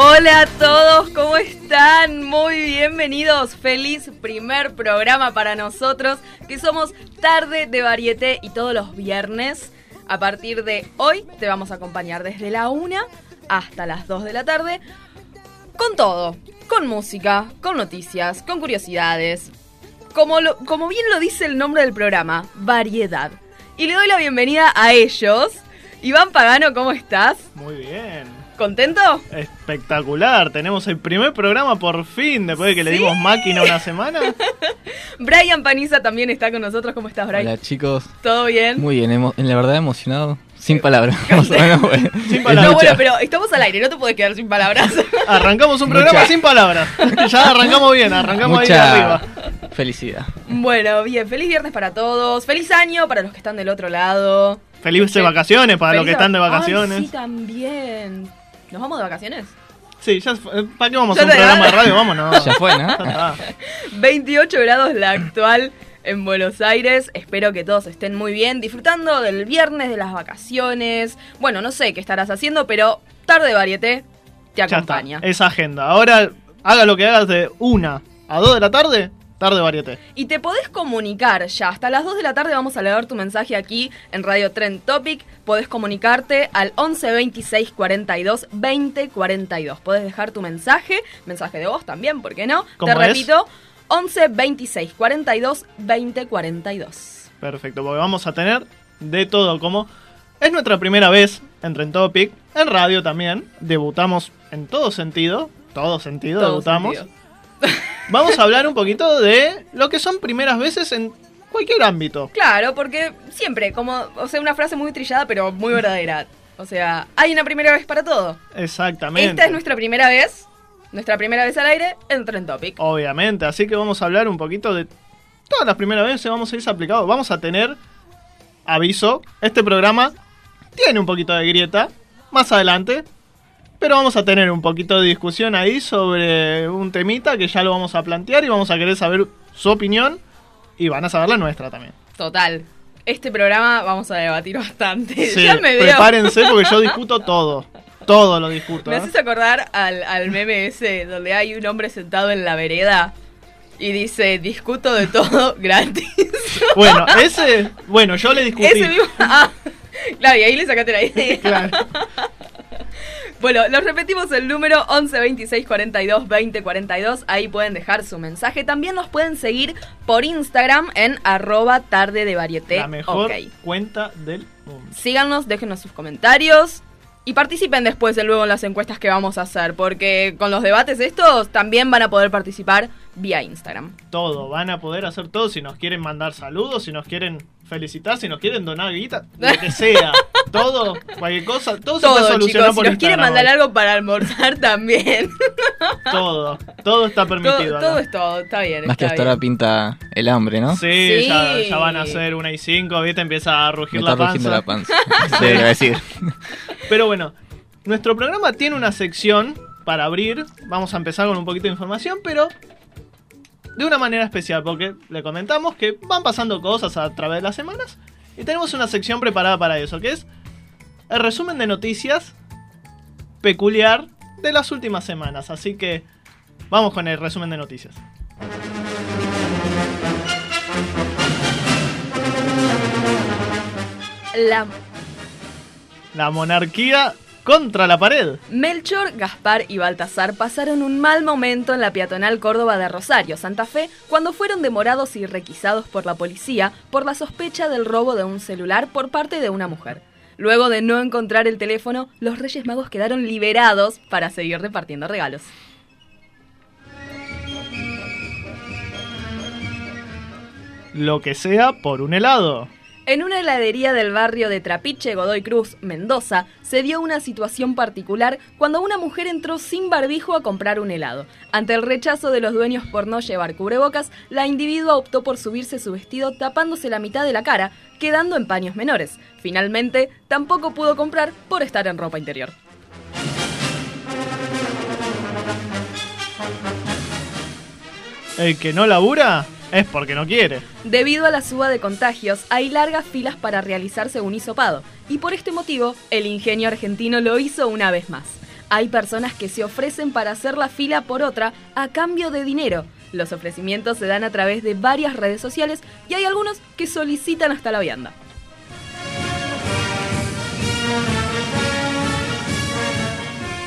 Hola a todos, ¿cómo están? Muy bienvenidos. Feliz primer programa para nosotros, que somos Tarde de Varieté y todos los viernes. A partir de hoy te vamos a acompañar desde la 1 hasta las 2 de la tarde con todo, con música, con noticias, con curiosidades. Como, como bien lo dice el nombre del programa, variedad. Y le doy la bienvenida a ellos. Iván Pagano, ¿cómo estás? Muy bien. ¿Contento? Espectacular. Tenemos el primer programa por fin, después de que le dimos máquina una semana. Brian Paniza también está con nosotros. ¿Cómo estás, Brian? Hola chicos, ¿Todo bien? muy bien, emo- la verdad emocionado, sin palabras. Más o menos, bueno. Sin Es palabras. No, bueno, pero estamos al aire, no te puedes quedar sin palabras. Arrancamos un programa Mucha- sin palabras. Ya arrancamos bien, arrancamos ahí de mucha arriba. felicidad. bueno, bien, feliz viernes para todos. Feliz año para los que están del otro lado. Felices vacaciones para los que están de Ay, vacaciones. sí, también. ¿Nos vamos de vacaciones? Sí, ya fue- ¿para qué vamos a un programa de radio? Vámonos. Ya fue, ¿no? Ya está. 28 grados la actual en Buenos Aires. Espero que todos estén muy bien, disfrutando del viernes, de las vacaciones. Bueno, no sé qué estarás haciendo, pero tarde varieté te Ya está. acompaña. Esa agenda. Ahora, haga lo que hagas de una a dos de la tarde, tarde varieté. Y te podés comunicar ya. Hasta las 2 de la tarde vamos a leer tu mensaje aquí en Radio Trend Topic. Podés comunicarte al 11 26 42 20 42. Podés dejar tu mensaje, mensaje de voz también, ¿por qué no? Te ¿Cómo es? repito, 11 26 42 20 42. Perfecto, porque vamos a tener de todo. Como es nuestra primera vez en Trend Topic, en radio también. Debutamos en todo sentido. Todo sentido, Todo debutamos. sentido. Vamos a hablar un poquito de lo que son primeras veces en cualquier ámbito. Claro, porque siempre, como, o sea, una frase muy trillada, pero muy verdadera. O sea, hay una primera vez para todo. Exactamente. Esta es nuestra primera vez, nuestra primera vez al aire en Trend Topic. Obviamente, así que vamos a hablar un poquito de todas las primeras veces, vamos a ir aplicados. Vamos a tener, aviso, este programa tiene un poquito de grieta, más adelante, pero vamos a tener un poquito de discusión ahí sobre un temita que ya lo vamos a plantear y vamos a querer saber su opinión y van a saber la nuestra también. Total. Este programa vamos a debatir bastante. Sí, ya me veo. prepárense porque yo discuto todo, todo lo discuto. Me ¿eh? haces acordar al, al meme ese donde hay un hombre sentado en la vereda y dice, discuto de todo gratis. Bueno, ese, bueno, yo le discutí. ese mismo... Ah, claro, y ahí le sacaste la idea. Claro. Bueno, los repetimos el número 11 26 42 20 42. Ahí pueden dejar su mensaje. También nos pueden seguir por Instagram en arroba tarde de varieté. La mejor Ok. cuenta del mundo. Síganos, déjenos sus comentarios. Y participen después de luego en las encuestas que vamos a hacer, porque con los debates estos también van a poder participar vía Instagram. Todo, van a poder hacer todo si nos quieren mandar saludos, si nos quieren felicitar, si nos quieren donar guita, lo que sea. todo, cualquier cosa, todo, se puede Todo, solucionar chicos, si por nos quieren mandar algo para almorzar también. Todo, todo está todo, permitido. todo es todo, está bien. Más que hasta ahora pinta el hambre, ¿no? Sí, Sí. Ya, ya van a ser una y cinco, ¿viste? Empieza a rugir Me la está panza. rugiendo la panza. Sí, iba a decir. Pero bueno, nuestro programa tiene una sección para abrir. Vamos a empezar con un poquito de información, pero de una manera especial, porque le comentamos que van pasando cosas a través de las semanas y tenemos una sección preparada para eso, que es el resumen de noticias peculiar de las últimas semanas. Así que vamos con el resumen de noticias. La La monarquía contra la pared. Melchor, Gaspar y Baltasar pasaron un mal momento en la peatonal Córdoba de Rosario, Santa Fe, cuando fueron demorados y requisados por la policía por la sospecha del robo de un celular por parte de una mujer. Luego de no encontrar el teléfono, los Reyes Magos quedaron liberados para seguir repartiendo regalos. Lo que sea por un helado. En una heladería del barrio de Trapiche, Godoy Cruz, Mendoza, se dio una situación particular cuando una mujer entró sin barbijo a comprar un helado. Ante el rechazo de los dueños por no llevar cubrebocas, la individua optó por subirse su vestido tapándose la mitad de la cara, quedando en paños menores. Finalmente, tampoco pudo comprar por estar en ropa interior. El que no labura es porque no quiere. Debido a la suba de contagios, hay largas filas para realizarse un hisopado, y por este motivo, el ingenio argentino lo hizo una vez más. Hay personas que se ofrecen para hacer la fila por otra a cambio de dinero. Los ofrecimientos se dan a través de varias redes sociales y hay algunos que solicitan hasta la vianda.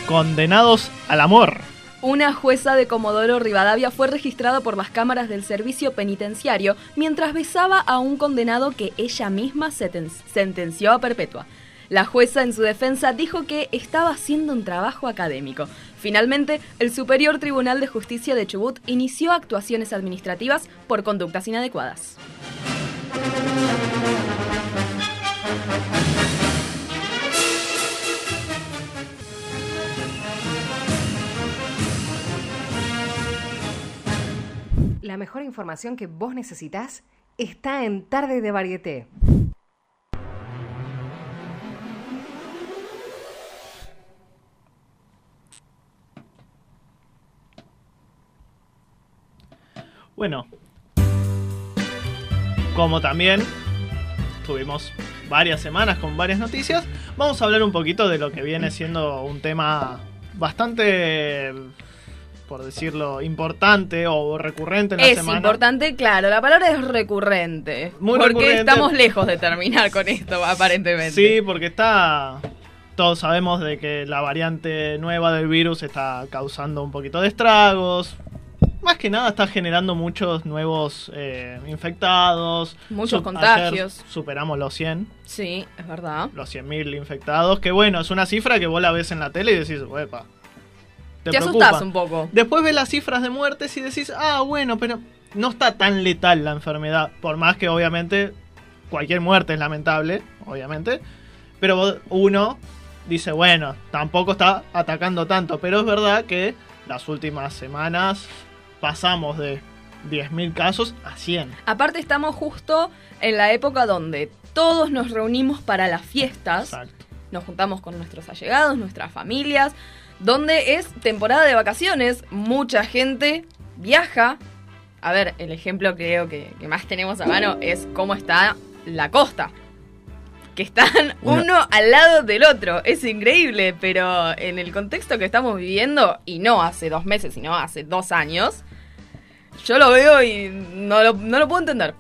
Condenados al amor. Una jueza de Comodoro Rivadavia fue registrada por las cámaras del servicio penitenciario mientras besaba a un condenado que ella misma sentenció a perpetua. La jueza en su defensa dijo que estaba haciendo un trabajo académico. Finalmente, el Superior Tribunal de Justicia de Chubut inició actuaciones administrativas por conductas inadecuadas. Mejor información que vos necesitas está en Tarde de Varieté. Bueno, como también tuvimos varias semanas con varias noticias, vamos a hablar un poquito de lo que viene siendo un tema bastante, por decirlo, importante o recurrente en la Es semana. importante, claro, la palabra es recurrente. Muy porque recurrente. estamos lejos de terminar con esto, aparentemente. Sí, porque está. Todos sabemos de que la variante nueva del virus está causando un poquito de estragos. Más que nada está generando muchos nuevos eh, infectados. Muchos contagios. ayer superamos los 100, Sí, es verdad. los 100.000 infectados. Que bueno, es una cifra que vos la ves en la tele y decís, "Uepa". Te, asustás un poco. Después ves las cifras de muertes y decís, ah, bueno, pero no está tan letal la enfermedad. Por más que obviamente cualquier muerte es lamentable, obviamente. Pero uno dice, bueno, tampoco está atacando tanto. Pero es verdad que las últimas semanas pasamos de 10.000 casos a 100. Aparte estamos justo en la época donde todos nos reunimos para las fiestas, Exacto. nos juntamos con nuestros allegados, nuestras familias, donde es temporada de vacaciones, mucha gente viaja. A ver, el ejemplo creo que, que más tenemos a mano es cómo está la costa. Que están Uno- uno al lado del otro. Es increíble, pero en el contexto que estamos viviendo, y no hace dos meses, sino hace dos años, yo lo veo y no lo, no lo puedo entender.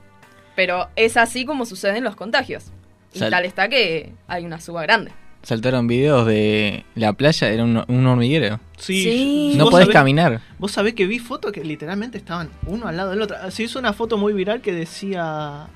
Pero es así como suceden los contagios. Y Sal- tal está que hay una suba grande. Saltaron videos de la playa, era un, un hormiguero. Sí, Sí. No podés sabés- caminar. Vos sabés que vi fotos que literalmente estaban uno al lado del otro. Se hizo una foto muy viral que decía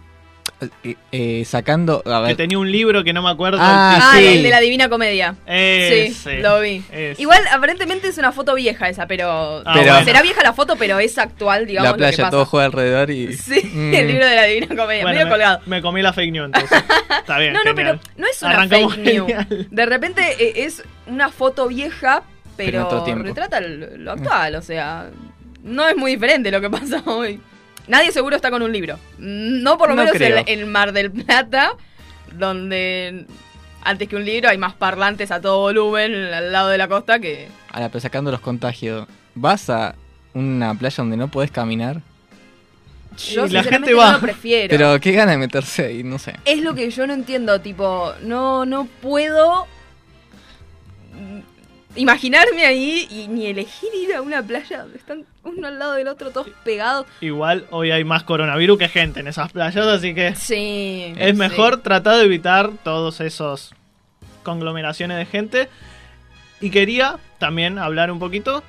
Eh, eh, sacando. A que ver, tenía un libro que no me acuerdo. Ah, el Ah, sí. el de la Divina Comedia. Ese, sí, lo vi. ese. Igual, aparentemente es una foto vieja esa, pero. Ah, Pero- Será vieja la foto, pero es actual, digamos. la lo que playa, pasa. todo juega alrededor y. Sí, Mm. el libro de la Divina Comedia. Bueno, medio me, colgado. me comí la fake news entonces. Está bien. No, no, pero no es una Arrancamos fake news. genial. De repente eh, es una foto vieja, Pero retrata lo, lo actual. O sea, no es muy diferente lo que pasa hoy. Nadie seguro está con un libro. No por lo No menos en, en Mar del Plata, donde antes que un libro hay más parlantes a todo volumen al lado de la costa que... Ahora, pero sacando los contagios, ¿vas a una playa donde no podés caminar? Yo Y la gente no va. lo prefiero. Pero qué gana de meterse ahí, no sé. Es lo que yo no entiendo, tipo, no, no puedo imaginarme ahí y ni elegir ir a una playa donde están uno al lado del otro todos pegados. Igual hoy hay más coronavirus que gente en esas playas, así que Sí. es sí. mejor tratar de evitar todos esos conglomeraciones de gente. Y quería también hablar un poquito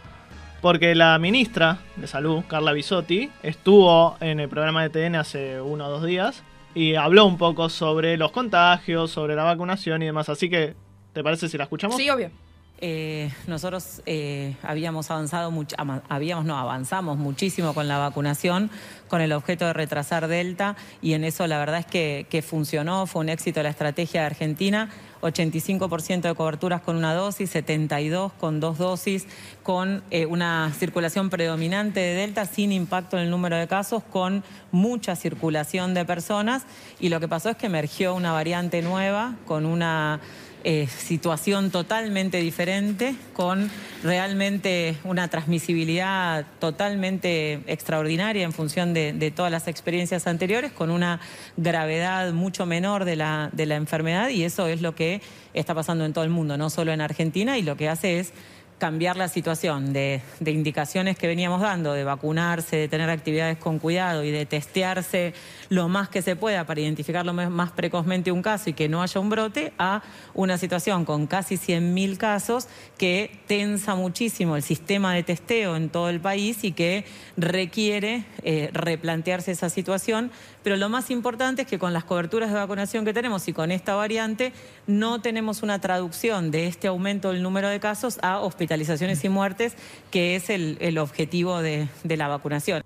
porque la ministra de Salud, Carla Bisotti, estuvo en el programa de TN hace uno o dos días y habló un poco sobre los contagios, sobre la vacunación y demás. Así que, ¿te parece si la escuchamos? Sí, obvio. Eh, nosotros eh, habíamos avanzado mucho, ama- habíamos no avanzamos muchísimo con la vacunación con el objeto de retrasar Delta y en eso la verdad es que, que funcionó, fue un éxito la estrategia de Argentina. 85% de coberturas con una dosis, 72 con dos dosis, con eh, una circulación predominante de Delta sin impacto en el número de casos, con mucha circulación de personas y lo que pasó es que emergió una variante nueva con una eh, situación totalmente diferente, con realmente una transmisibilidad totalmente extraordinaria en función de, de todas las experiencias anteriores, con una gravedad mucho menor de la, de la enfermedad y eso es lo que está pasando en todo el mundo, no solo en Argentina, y lo que hace es cambiar la situación de, indicaciones que veníamos dando, de vacunarse, de tener actividades con cuidado y de testearse lo más que se pueda para identificar lo más- precozmente un caso y que no haya un brote, a una situación con casi 100.000 casos que tensa muchísimo el sistema de testeo en todo el país y que requiere eh, replantearse esa situación. Pero lo más importante es que con las coberturas de vacunación que tenemos y con esta variante no tenemos una traducción de este aumento del número de casos a hospitalizaciones y muertes, que es el, objetivo de- de la vacunación.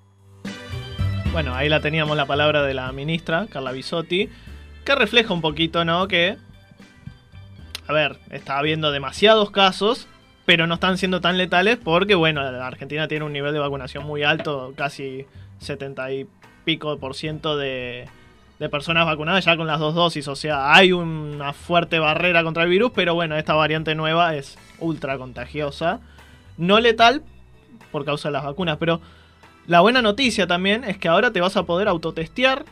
Bueno, ahí la teníamos la palabra de la ministra, Carla Bisotti, que refleja un poquito, ¿no? Que, a ver, está habiendo demasiados casos, pero no están siendo tan letales porque, bueno, la Argentina tiene un nivel de vacunación muy alto, casi 70 y pico por ciento de, de personas vacunadas ya con las dos dosis. O sea, hay una fuerte barrera contra el virus, pero bueno, esta variante nueva es ultra contagiosa. No letal por causa de las vacunas, pero la buena noticia también es que ahora te vas a poder autotestear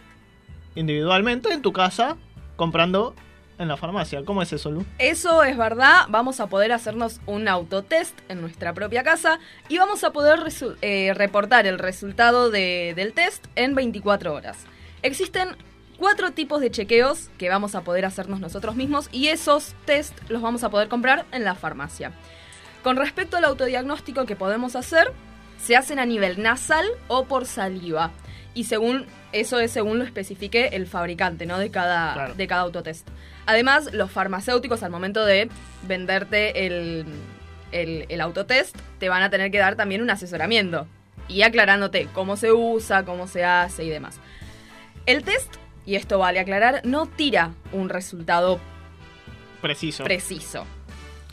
individualmente en tu casa comprando en la farmacia. ¿Cómo es eso, Lu? Eso es verdad, vamos a poder hacernos un autotest en nuestra propia casa y vamos a poder eh, reportar el resultado de- del test en 24 horas. Existen cuatro tipos de chequeos que vamos a poder hacernos nosotros mismos y esos test los vamos a poder comprar en la farmacia. Con respecto al autodiagnóstico que podemos hacer, se hacen a nivel nasal o por saliva. Y según eso es según lo especifique el fabricante, ¿no? De cada, Claro. de cada autotest. Además, los farmacéuticos al momento de venderte el, el, el autotest, te van a tener que dar también un asesoramiento. Y aclarándote cómo se usa, cómo se hace y demás. El test, y esto vale aclarar, no tira un resultado Preciso. preciso.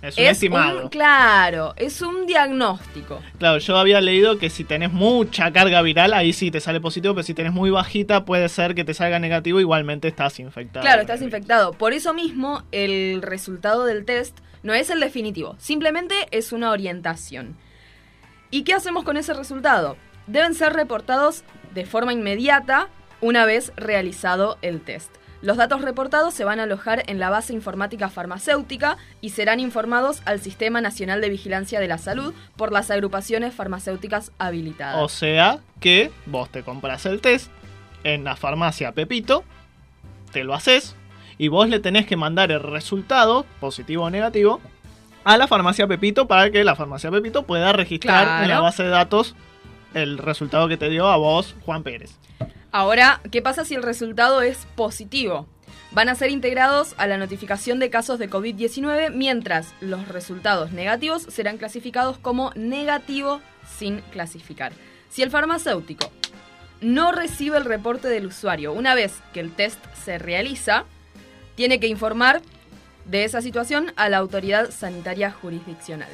es un es estimado. un, claro, es un diagnóstico. Claro, yo había leído que si tenés mucha carga viral, ahí sí te sale positivo, pero si tenés muy bajita, puede ser que te salga negativo, igualmente estás infectado. Claro, estás infectado. Por eso mismo, el resultado del test no es el definitivo, simplemente es una orientación. ¿Y qué hacemos con ese resultado? Deben ser reportados de forma inmediata una vez realizado el test. Los datos reportados se van a alojar en la base informática farmacéutica y serán informados al Sistema Nacional de Vigilancia de la Salud por las agrupaciones farmacéuticas habilitadas. O sea que vos te compras el test en la farmacia Pepito, te lo haces y vos le tenés que mandar el resultado, positivo o negativo, a la farmacia Pepito para que la farmacia Pepito pueda registrar en la base de datos el resultado que te dio a vos, Juan Pérez. Ahora, ¿qué pasa si el resultado es positivo? Van a ser integrados a la notificación de casos de COVID-19, mientras los resultados negativos serán clasificados como negativo sin clasificar. Si el farmacéutico no recibe el reporte del usuario una vez que el test se realiza, tiene que informar de esa situación a la autoridad sanitaria jurisdiccional.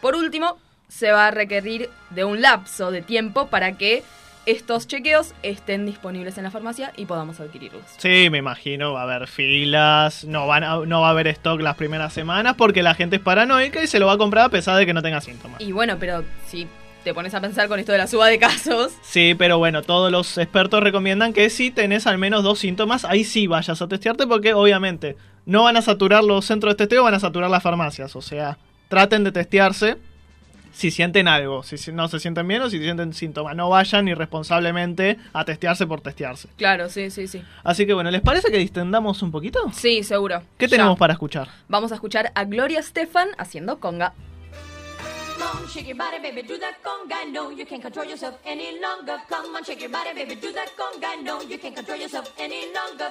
Por último, se va a requerir de un lapso de tiempo para que estos chequeos estén disponibles en la farmacia y podamos adquirirlos. Sí, me imagino, va a haber filas, no, van a- no va a haber stock las primeras semanas porque la gente es paranoica y se lo va a comprar a pesar de que no tenga síntomas. Y bueno, pero si te pones a pensar con esto de la suba de casos, Sí, pero bueno, todos los expertos recomiendan que si tenés al menos dos síntomas, ahí sí vayas a testearte porque obviamente no van a saturar los centros de testeo, van a saturar las farmacias. O sea, traten de testearse si sienten algo, si no se sienten bien o si sienten síntomas. No vayan irresponsablemente a testearse por testearse. claro, sí, sí, sí. Así que bueno, ¿les parece que distendamos un poquito? Sí, seguro. ¿Qué Ya. tenemos para escuchar? Vamos a escuchar a Gloria Estefan haciendo conga. Come on, shake your body, baby, do that conga. No, you can't control yourself any longer. Come on, shake your body, baby, do that conga. No, you can't control yourself any longer.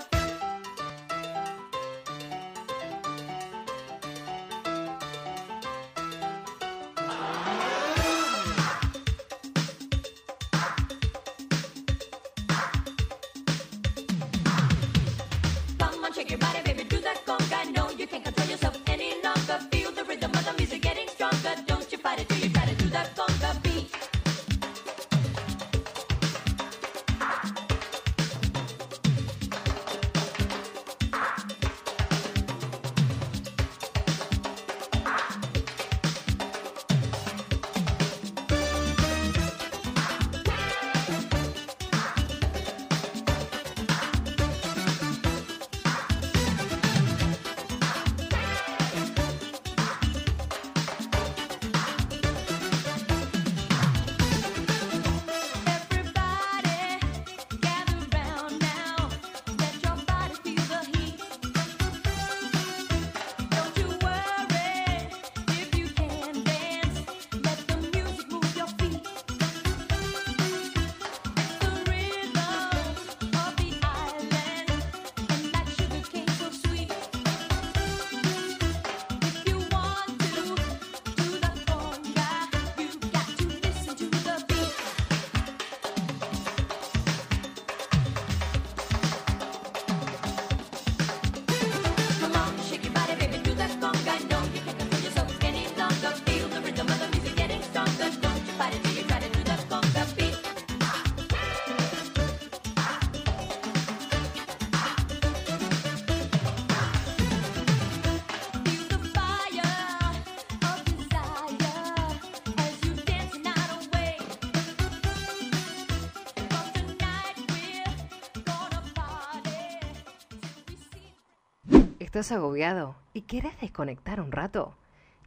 ¿Estás agobiado y querés desconectar un rato?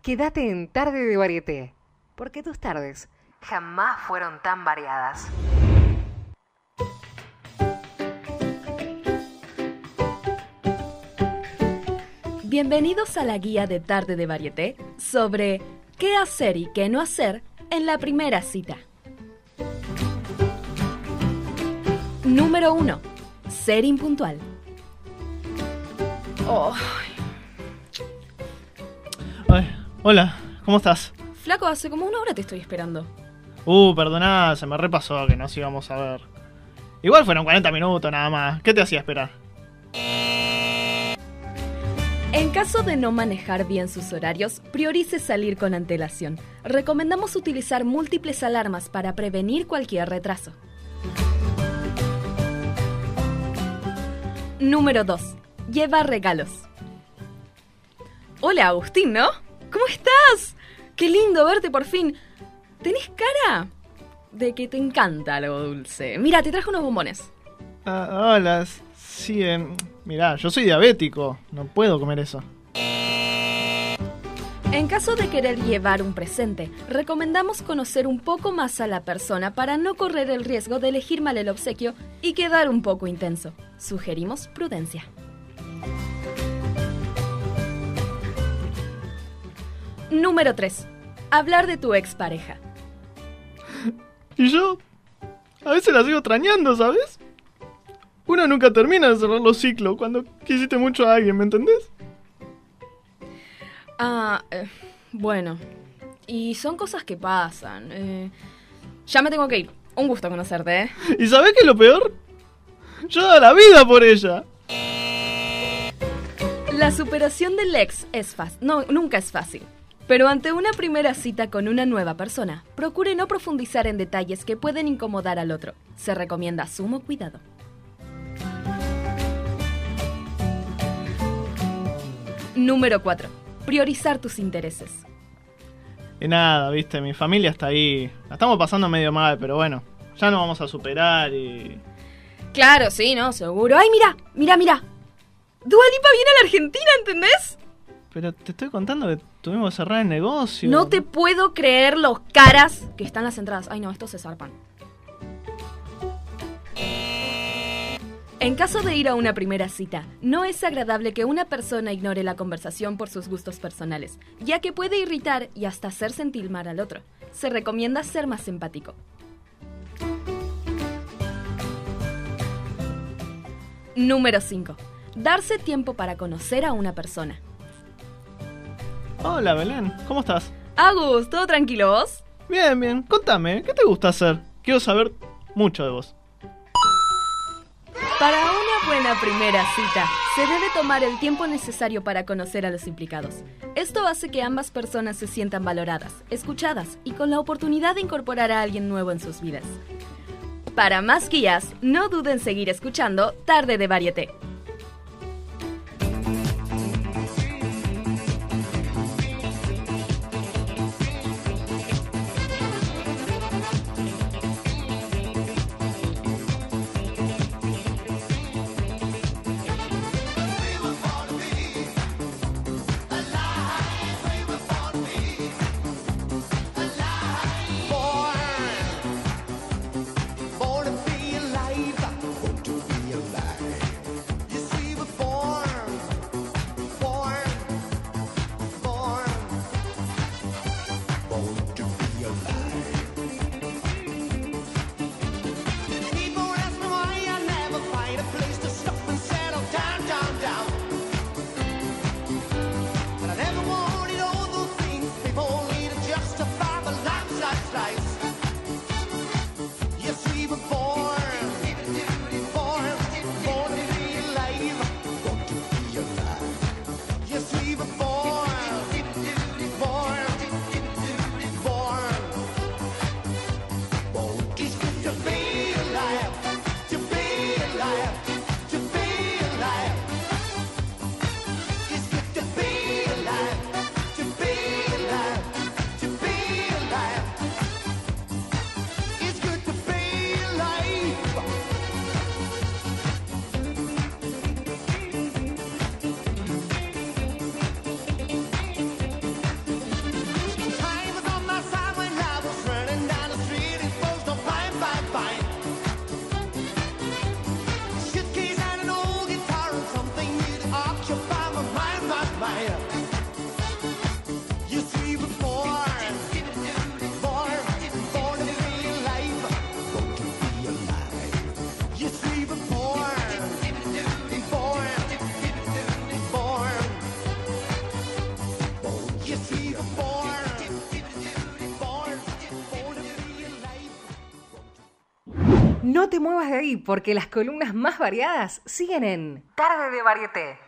Quédate en Tarde de Varieté, porque tus tardes jamás fueron tan variadas. Bienvenidos a la guía de Tarde de Varieté sobre qué hacer y qué no hacer en la primera cita. Número 1. Ser impuntual. Oh, Ay, hola, ¿cómo estás? flaco, hace como una hora te estoy esperando. Uh, perdoná, se me repasó que nos íbamos a ver. Igual fueron 40 minutos nada más. ¿Qué te hacía esperar? En caso de no manejar bien sus horarios, priorice salir con antelación. Recomendamos utilizar múltiples alarmas para prevenir cualquier retraso. Número 2. Lleva regalos. Hola Agustín, ¿no? ¿Cómo estás? Qué lindo verte por fin. ¿Tenés cara de que te encanta algo dulce? Mira, te traje unos bombones. Ah, hola, sí, eh, mirá, yo soy diabético, no puedo comer eso. En caso de querer llevar un presente, recomendamos conocer un poco más a la persona para no correr el riesgo de elegir mal el obsequio y quedar un poco intenso. Sugerimos prudencia. Número 3. Hablar de tu expareja. Y yo, a veces la sigo extrañando, ¿sabes? Uno nunca termina de cerrar los ciclos cuando quisiste mucho a alguien, ¿me entendés? Ah, eh, bueno. Y son cosas que pasan. eh. ya me tengo que ir. Un gusto conocerte, ¿eh? ¿Y sabés qué es lo peor? Yo daba la vida por ella. La superación del ex es fácil. No, nunca es fácil. Pero ante una primera cita con una nueva persona, procure no profundizar en detalles que pueden incomodar al otro. Se recomienda sumo cuidado. Número 4. Priorizar tus intereses. Y nada, viste, mi familia está ahí. La estamos pasando medio mal, pero bueno, ya nos vamos a superar y... Claro, sí, no, seguro. ¡Ay, mira! ¡Mira, mira! Dua Lipa viene a la Argentina, ¿entendés? Pero te estoy contando que tuvimos que cerrar el negocio. No te puedo creer los caras que están las entradas. Ay, no, estos se zarpan. En caso de ir a una primera cita, no es agradable que una persona ignore la conversación por sus gustos personales, ya que puede irritar y hasta hacer sentir mal al otro. Se recomienda ser más empático. Número 5. Darse tiempo para conocer a una persona. Hola, Belén, ¿cómo estás? Agus, ¿todo tranquilo vos? Bien, bien, contame, ¿qué te gusta hacer? Quiero saber mucho de vos. Para una buena primera cita, se debe tomar el tiempo necesario para conocer a los implicados. Esto hace que ambas personas se sientan valoradas, escuchadas y con la oportunidad de incorporar a alguien nuevo en sus vidas. Para más guías, no duden en seguir escuchando Tarde de Varieté. Te muevas de ahí porque las columnas más variadas siguen en Tarde de Varieté.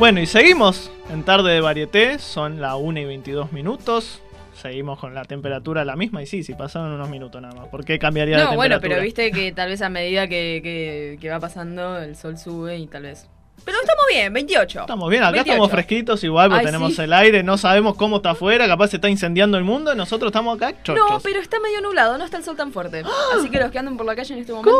Bueno, y seguimos en tarde de varieté, son la 1 y 22 minutos. Seguimos con la temperatura la misma y sí, si pasaron unos minutos nada más. ¿Por qué cambiaría No, temperatura? bueno, pero viste que tal vez a medida que, que- que va pasando el sol sube y tal vez... Pero estamos bien, 28. Estamos bien, acá 28. estamos fresquitos igual, porque Ay, tenemos sí. el aire, no sabemos cómo está afuera, capaz se está incendiando el mundo y nosotros estamos acá chochos. No, pero está medio nublado, no está el sol tan fuerte. Así que los que andan por la calle en este momento...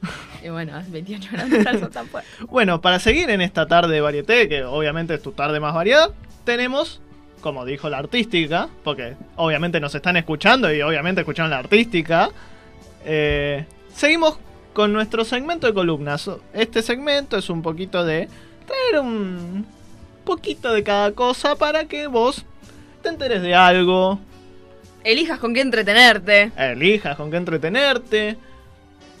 Y bueno, es 28 grados, no está el sol tan fuerte. Bueno, para seguir en esta tarde de varieté, que obviamente es tu tarde más variada, tenemos, como dijo la artística, porque obviamente nos están escuchando y obviamente escucharon la artística, eh, seguimos con nuestro segmento de columnas. Este segmento es un poquito de traer un poquito de cada cosa para que vos te enteres de algo, Elijas con qué entretenerte. elijas con qué entretenerte,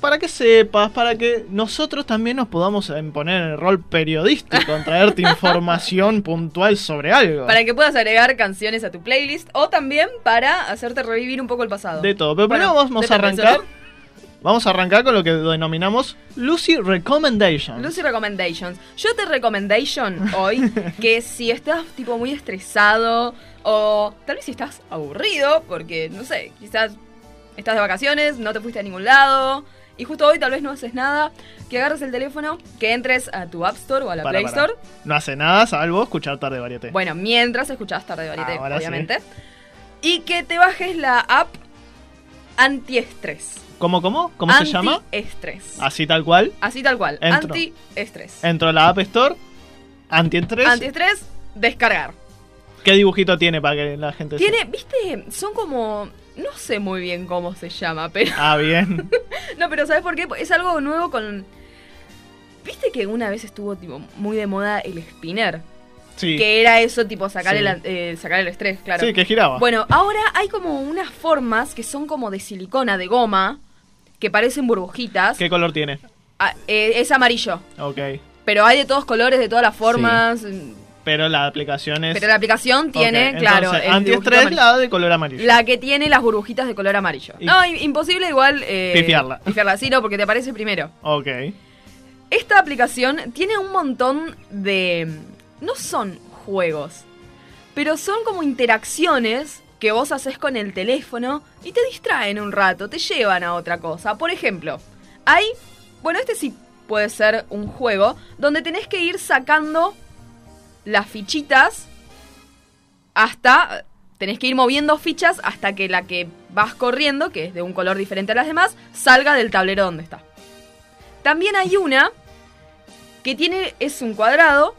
para que sepas, para que nosotros también nos podamos poner en el rol periodístico, en traerte información puntual sobre algo. Para que puedas agregar canciones a tu playlist o también para hacerte revivir un poco el pasado. De todo. Pero Bueno, primero vamos a arrancar. Vamos a arrancar con lo que denominamos Lucy Recommendation. Lucy Recommendations. Yo te recommendation hoy que si estás tipo muy estresado o tal vez si estás aburrido porque no sé, quizás estás de vacaciones, no te fuiste a ningún lado y justo hoy tal vez no haces nada, que agarres el teléfono, que entres a tu App Store o a la Para, Play para. Store. No hace nada salvo escuchar tarde varieté. Bueno, mientras escuchás Tarde de Varieté, Ahora sí. obviamente. Y que te bajes la app Antiestrés. ¿Cómo, cómo? ¿Cómo se llama? Antiestrés. Así tal cual. Así tal cual. Antiestrés. Entro a la App Store. Antiestrés. Antiestrés, descargar. ¿Qué dibujito tiene para que la gente Tiene, viste, son como. No sé muy bien cómo se llama, pero. Ah, bien. No, pero ¿sabes por qué? Es algo nuevo con. Viste que una vez estuvo tipo muy de moda el spinner. Sí. Que era eso, tipo, sacar, Sí. el, eh, sacar el estrés, claro. Sí, que giraba. Bueno, ahora hay como unas formas que son como de silicona, de goma, que parecen burbujitas. ¿Qué color tiene? Ah, eh, es amarillo. Ok. Pero hay de todos colores, de todas las formas. Pero la aplicación es. Pero la aplicación tiene, Ok, claro, antiestrés, la de color amarillo. La que tiene las burbujitas de color amarillo. Y- No, imposible igual... Eh, Pifiarla. Pifiarla, sí, no, porque te aparece primero. Ok. Esta aplicación tiene un montón de... No son juegos, pero son como interacciones que vos haces con el teléfono y te distraen un rato, te llevan a otra cosa. Por ejemplo, hay... Bueno, este sí puede ser un juego donde tenés que ir sacando las fichitas hasta... Tenés que ir moviendo fichas hasta que la que vas corriendo, que es de un color diferente a las demás, salga del tablero donde está. También hay una que tiene es un cuadrado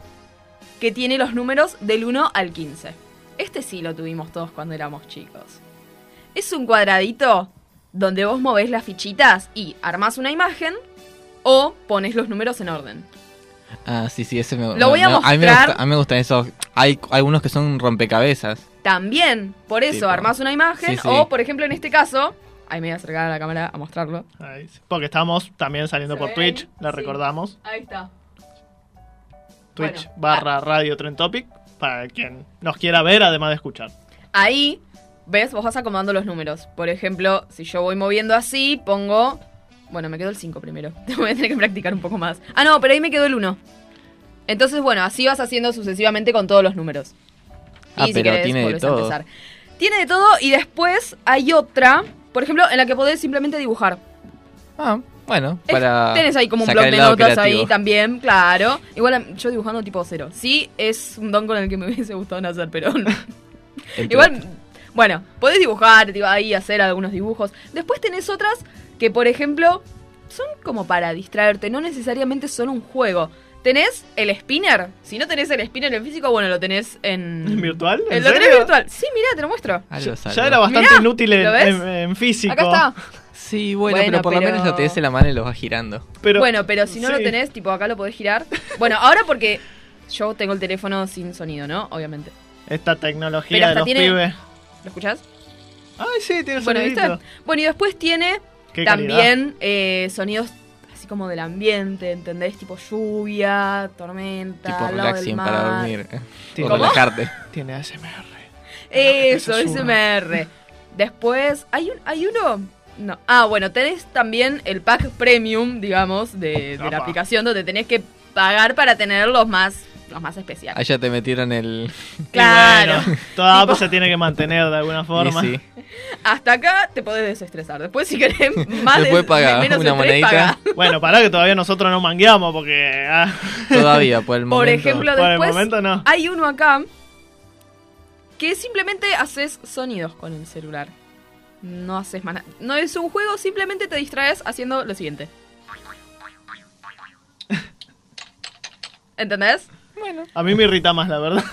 que tiene los números del 1 al 15. Este sí lo tuvimos todos cuando éramos chicos. Es un cuadradito donde vos movés las fichitas y armás una imagen o pones los números en orden. Ah, sí, sí, ese me Lo voy a me- mí me mostrar. gusta, a mí me gustan esos. Hay algunos que son rompecabezas. También, por eso, Tipo, armás una imagen sí, sí. o, por ejemplo, en este caso, ahí me voy a acercar a la cámara a mostrarlo. Ahí sí. Porque estamos también saliendo ¿Se por ven? Twitch, la Sí. recordamos. Ahí está. Twitch Bueno. barra Radio Trend Topic. Para quien nos quiera ver, además de escuchar. Ahí, ¿ves? Vos vas acomodando los números. Por ejemplo, si yo voy moviendo así, pongo... Bueno, me quedó el 5 primero. Voy a tener que practicar un poco más. Ah, no, pero ahí me quedó el 1. Entonces, bueno, así vas haciendo sucesivamente con todos los números. Ah, y si pero querés, tiene de todo. empezar. Tiene de todo y después hay otra, por ejemplo, en la que podés simplemente dibujar. Ah, bueno, Es- para. Tenés ahí como un blog de notas creativo. ahí también, claro. Igual em, yo dibujando tipo cero. Sí, es un don con el que me hubiese gustado nacer, pero no. Igual, bueno, podés dibujar, digo, ahí hacer algunos dibujos. Después tenés otras que, por ejemplo, son como para distraerte, no necesariamente son un juego. Tenés el spinner. Si no tenés el spinner en físico, bueno, lo tenés en. ¿En virtual? ¿En ¿Lo tenés virtual? Sí, mirá, te lo muestro. Algo Ya, algo. era bastante Mirá, inútil en, físico. Acá está. Sí, bueno, Bueno, pero por lo menos lo tenés en la mano y lo vas girando. Pero, bueno, pero si no lo tenés, tipo acá lo podés girar. Bueno, ahora porque yo tengo el teléfono sin sonido, ¿no? Obviamente. Esta Pero tecnología de los tiene- pibes. ¿Lo escuchás? Ay, sí, tiene Bueno, ¿viste? Bueno, y después tiene Qué también eh, sonidos así como del ambiente, ¿entendés? Tipo lluvia, tormenta, Tipo al lado del relaxing mar. para dormir. Sí. O ¿Cómo? relajarte. Tiene ASMR. Eso, que se suba. SMR. Después, ¿hay, un, ¿hay uno? No. Ah, bueno, tenés también el pack premium, digamos, de, de la aplicación donde tenés que pagar para tener los más, los más especiales. Allá te metieron el. Claro. Bueno, toda app se tiene que mantener de alguna y forma. sí. Hasta acá te podés desestresar. Después, si querés más Después de, paga menos una monedita. paga. Bueno, pará que todavía nosotros no mangueamos porque ah, Todavía, por el Por momento. ejemplo, por el después momento no. hay uno acá que simplemente haces sonidos con el celular. No haces más nada. No es un juego, simplemente te distraes haciendo lo siguiente. ¿Entendés? A mí me irrita más, la verdad.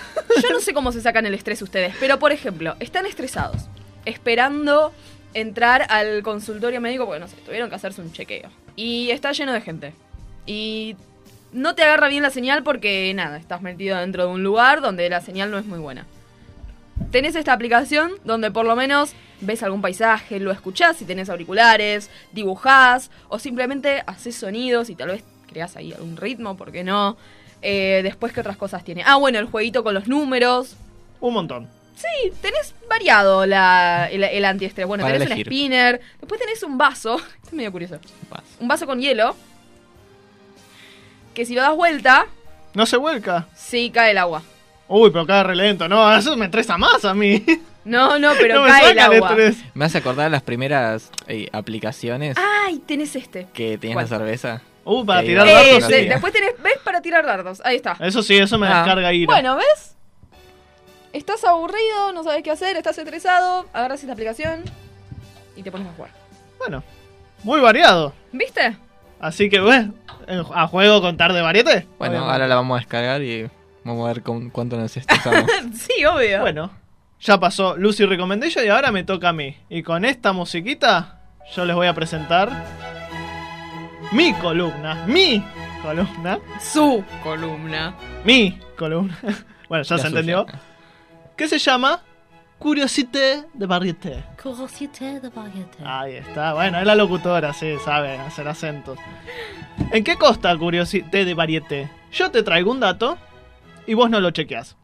Yo no sé cómo se sacan el estrés ustedes, pero por ejemplo, están estresados, esperando entrar al consultorio médico porque no sé, tuvieron que hacerse un chequeo. Y está lleno de gente. Y no te agarra bien la señal porque nada, estás metido dentro de un lugar donde la señal no es muy buena. Tenés esta aplicación donde por lo menos ves algún paisaje, lo escuchás si tenés auriculares, dibujás o simplemente haces sonidos y tal vez creas ahí algún ritmo, ¿por qué no? Eh, después, ¿qué otras cosas tiene? Ah, bueno, el jueguito con los números. Un montón. Sí, tenés variado la, el, el antiestrés. Bueno, Para tenés elegir. un spinner. Después tenés un vaso. Esto es medio curioso. Vas. Un vaso con hielo. Que si lo das vuelta, No se vuelca. sí cae el agua. Uy, pero cae relento. No, eso me estresa más a mí. No, no, pero no me cae el agua. estrés. Me hace acordar las primeras eh, aplicaciones Ay, tenés este. que tenías ¿cuál? la cerveza. Uh, para tirar Eh, dardos, sí. Después tenés, ¿ves? Para tirar dardos. Ahí está. Eso sí, eso me Ah. descarga ira. Bueno, ¿ves? Estás aburrido, no sabes qué hacer, estás estresado, agarras esta aplicación y te pones a jugar. Bueno, muy variado. ¿Viste? Así que, bueno, a juego con tarde variete. Bueno, ahora la vamos a descargar y vamos a ver con cuánto nos estresamos. sí, obvio. Bueno, ya pasó Lucy Recommendation y ahora me toca a mí. Y con esta musiquita, yo les voy a presentar mi columna. Mi columna. Su columna. Mi columna. bueno, ya La se suya. entendió. Que se llama Curiosité de Variété. Curiosité de variété. Ahí está. Bueno, es la locutora, sí, sabe hacer acentos. ¿En qué consta Curiosité de Variété? Yo te traigo un dato y vos no lo chequeás.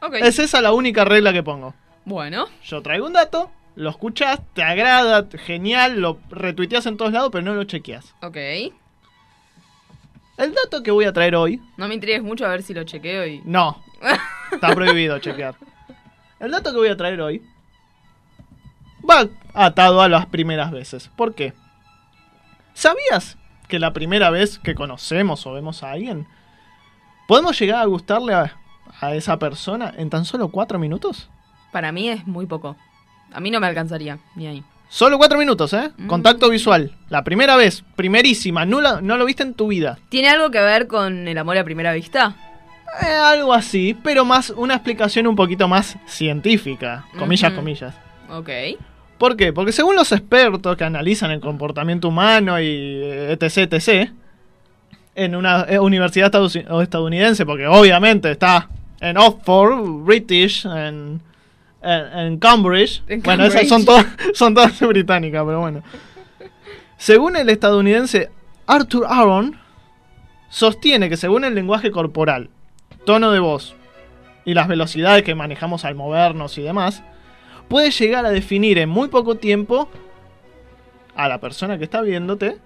Ok. Es esa la única regla que pongo. Bueno. Yo traigo un dato, lo escuchás, te agrada, genial, lo retuiteas en todos lados, pero no lo chequeas. Ok. El dato que voy a traer hoy, No me intrigues mucho a ver si lo chequeo y. no, está prohibido chequear. El dato que voy a traer hoy va atado a las primeras veces. ¿Por qué? ¿Sabías que la primera vez que conocemos o vemos a alguien, podemos llegar a gustarle a, a esa persona en tan solo cuatro minutos? Para mí es muy poco. A mí no me alcanzaría, ni ahí. Solo cuatro minutos, ¿eh? Mm. Contacto visual. La primera vez, primerísima, no, la- no lo viste en tu vida. ¿Tiene algo que ver con el amor a primera vista? Eh, algo así, pero más una explicación un poquito más científica. Comillas, comillas. Ok. ¿Por qué? Porque según los expertos que analizan el comportamiento humano y eh, etc, etc, en una eh, universidad estadounidense, porque obviamente está en Oxford, British, en, en, en Cambridge. En Bueno, esas son, todas son todas británicas, pero bueno. Según el estadounidense Arthur Aaron, sostiene que según el lenguaje corporal, tono de voz y las velocidades que manejamos al movernos y demás, puede llegar a definir en muy poco tiempo a la persona que está viéndote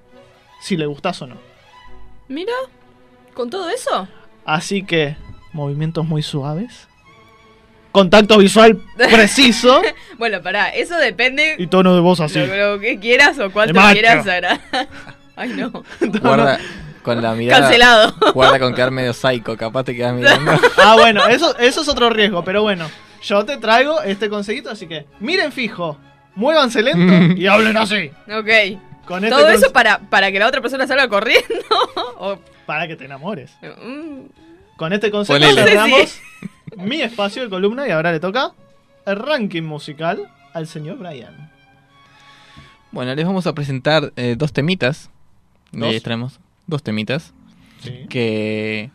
si le gustas o no. Mira, con todo eso. Así que, movimientos muy suaves, contacto visual preciso Bueno, pará, eso depende y tono de voz así. lo, lo que quieras o cuánto quieras agradar. Ay, no. Guarda con la mirada. Cancelado. Guarda con quedar medio psycho, capaz te quedas mirando. Ah, bueno, eso, eso es otro riesgo, pero bueno, yo te traigo este consejito, así que miren fijo, muévanse lento y hablen así. Ok. Con este Todo eso para, para que la otra persona salga corriendo. o, para que te enamores. mm, Con este consejo cerramos mi espacio de columna y ahora le toca el ranking musical al señor Brian. Bueno, les vamos a presentar eh, dos temitas. ¿Dos? Les traemos dos temitas. Sí. Que.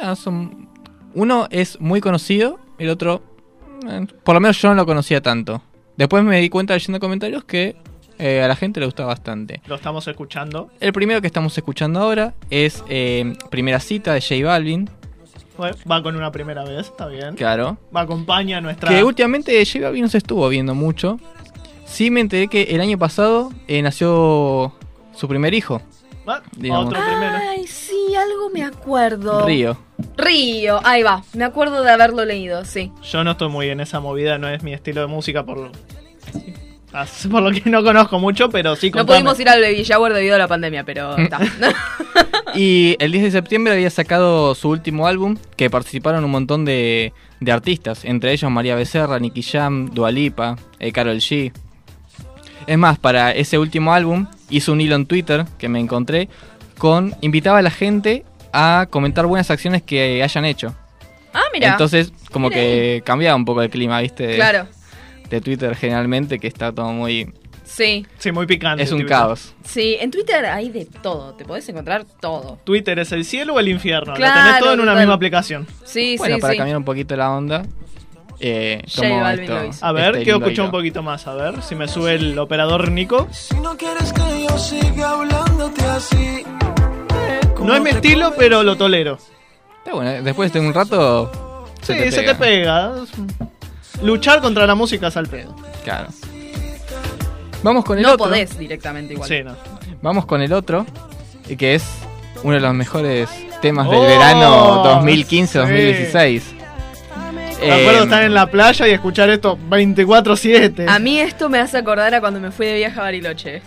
ah, son. Uno es muy conocido, el otro. eh, por lo menos yo no lo conocía tanto. Después me di cuenta leyendo comentarios que eh, a la gente le gusta bastante. Lo estamos escuchando. El primero que estamos escuchando ahora es Primera Cita de J Balvin, va con una primera vez, está bien. claro. Va, acompaña a nuestra. Que últimamente J Balvin no se estuvo viendo mucho. Sí me enteré que el año pasado eh, nació su primer hijo, Va, digamos. Otro primero. Ay, sí, algo me acuerdo. Río. Río, ahí va. Me acuerdo de haberlo leído, sí. Yo no estoy muy en esa movida, no es mi estilo de música por lo, Ah, por lo que no conozco mucho, pero sí No contame. pudimos ir al baby shower debido a la pandemia, pero está. Y el 10 de septiembre había sacado su último álbum, que participaron un montón de, de artistas, entre ellos María Becerra, Nicky Jam, Dualipa, Carol G. Es más, para ese último álbum hizo un hilo en Twitter que me encontré con invitaba a la gente a comentar buenas acciones que hayan hecho. ah, mira. Entonces, como que cambiaba un poco el clima, ¿viste? Claro. De Twitter generalmente, que está todo muy... Sí, Sí, muy picante. Es un Twitter. caos. sí. En Twitter hay de todo. Te podés encontrar todo. Twitter es el cielo o el infierno. Claro, Lo tenés todo en una total. misma aplicación. Sí, Bueno, sí, para sí. cambiar un poquito la onda. Eh, esto-. A ver, este quiero escuchar un poquito más. A ver si me sube el operador Nico. Si no quieres que yo siga hablándote así. No es mi estilo, pero lo tolero. Está bueno, después de un rato. Sí, se te pega. Luchar contra la música es al pedo. Claro. Vamos con el No otro. podés directamente igual. Sí, no. Vamos con el otro. y Que es uno de los mejores temas del Oh, verano 2015-2016. Me acuerdo Eh, estar en la playa y escuchar esto 24-7. A mí esto me hace acordar a cuando me fui de viaje a Bariloche.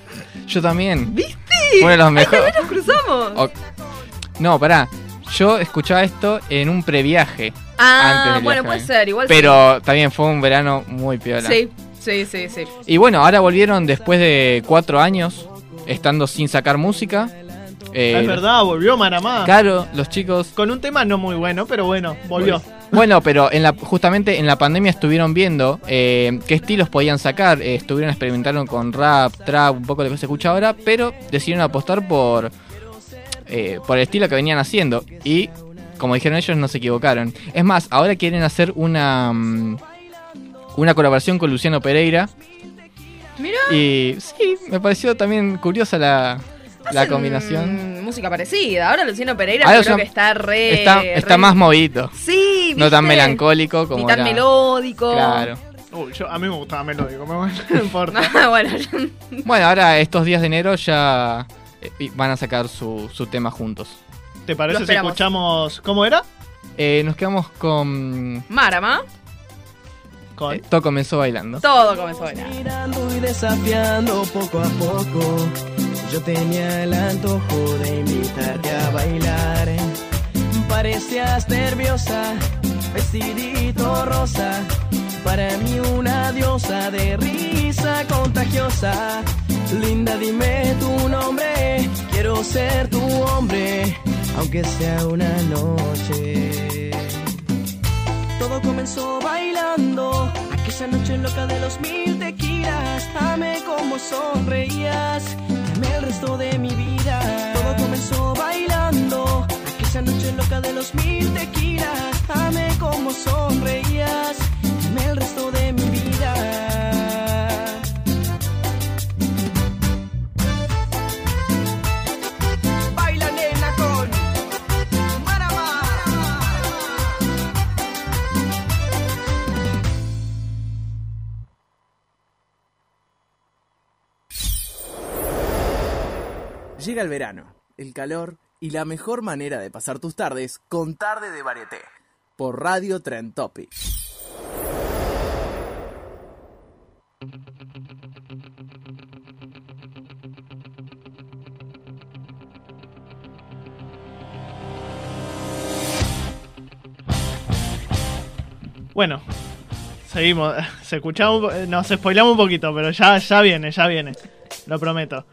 Yo también. ¿Viste? Uno de los mejores. Nos cruzamos. O- No, pará. Yo escuchaba esto en un previaje. Antes ah, del bueno, viaje. puede ser. Igual Pero también fue un verano muy piola. sí. Sí, sí, sí. Y bueno, ahora volvieron después de cuatro años, estando sin sacar música. Eh, es verdad, volvió Maramá. Claro, los chicos. Con un tema no muy bueno, pero bueno, volvió. Bueno, pero en la, justamente en la pandemia estuvieron viendo eh, qué estilos podían sacar. Eh, estuvieron experimentando con rap, trap, un poco de lo que se escucha ahora, pero decidieron apostar por, eh, por el estilo que venían haciendo. Y como dijeron ellos, no se equivocaron. Es más, ahora quieren hacer una, mm, una colaboración con Luciano Pereira. Y sí, me pareció también curiosa la, la combinación. Música parecida. Ahora Luciano Pereira Ahora yo creo son- que está re. Está, está re- más movidito. Sí, No tan ¿viste? melancólico como Ni tan era. melódico. Claro. Uy, yo, a mí me gustaba melódico, no importa. Ah, bueno, yo- Bueno, ahora estos días de enero ya eh, van a sacar su, su tema juntos. ¿Te parece si esperamos. escuchamos cómo era? Eh, nos quedamos con... Marama. Con... eh, todo comenzó bailando. Todo comenzó a bailar. Mirando y desafiando poco a poco. Yo tenía el antojo de invitarte a bailar. Parecías nerviosa, vestidito rosa. Para mí una diosa de risa contagiosa. Linda, dime tu nombre. Quiero ser tu hombre, aunque sea una noche. Todo comenzó bailando, aquella noche loca de los mil tequilas. Amé como sonreías, amé el resto de mi vida. Todo comenzó bailando, aquella noche loca de los mil tequilas. Amé como sonreías, amé el resto de mi vida. Llega el verano, el calor y la mejor manera de pasar tus tardes con Tarde de Varieté por Radio Trend Topic. Bueno, seguimos. Se po- eh, Nos spoilamos un poquito, pero ya, ya viene, ya viene. Lo prometo.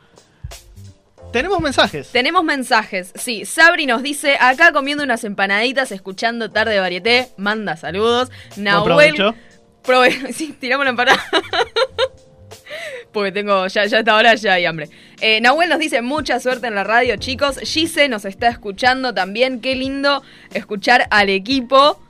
Tenemos mensajes. Tenemos mensajes. Sí, Sabri nos dice, acá comiendo unas empanaditas, escuchando tarde de varieté, manda saludos. Nahuel. Prove- sí, tiramos la empanada. Porque tengo, ya, ya a esta hora ya hay hambre. Eh, Nahuel nos dice, mucha suerte en la radio, chicos. Gise nos está escuchando también. Qué lindo escuchar al equipo.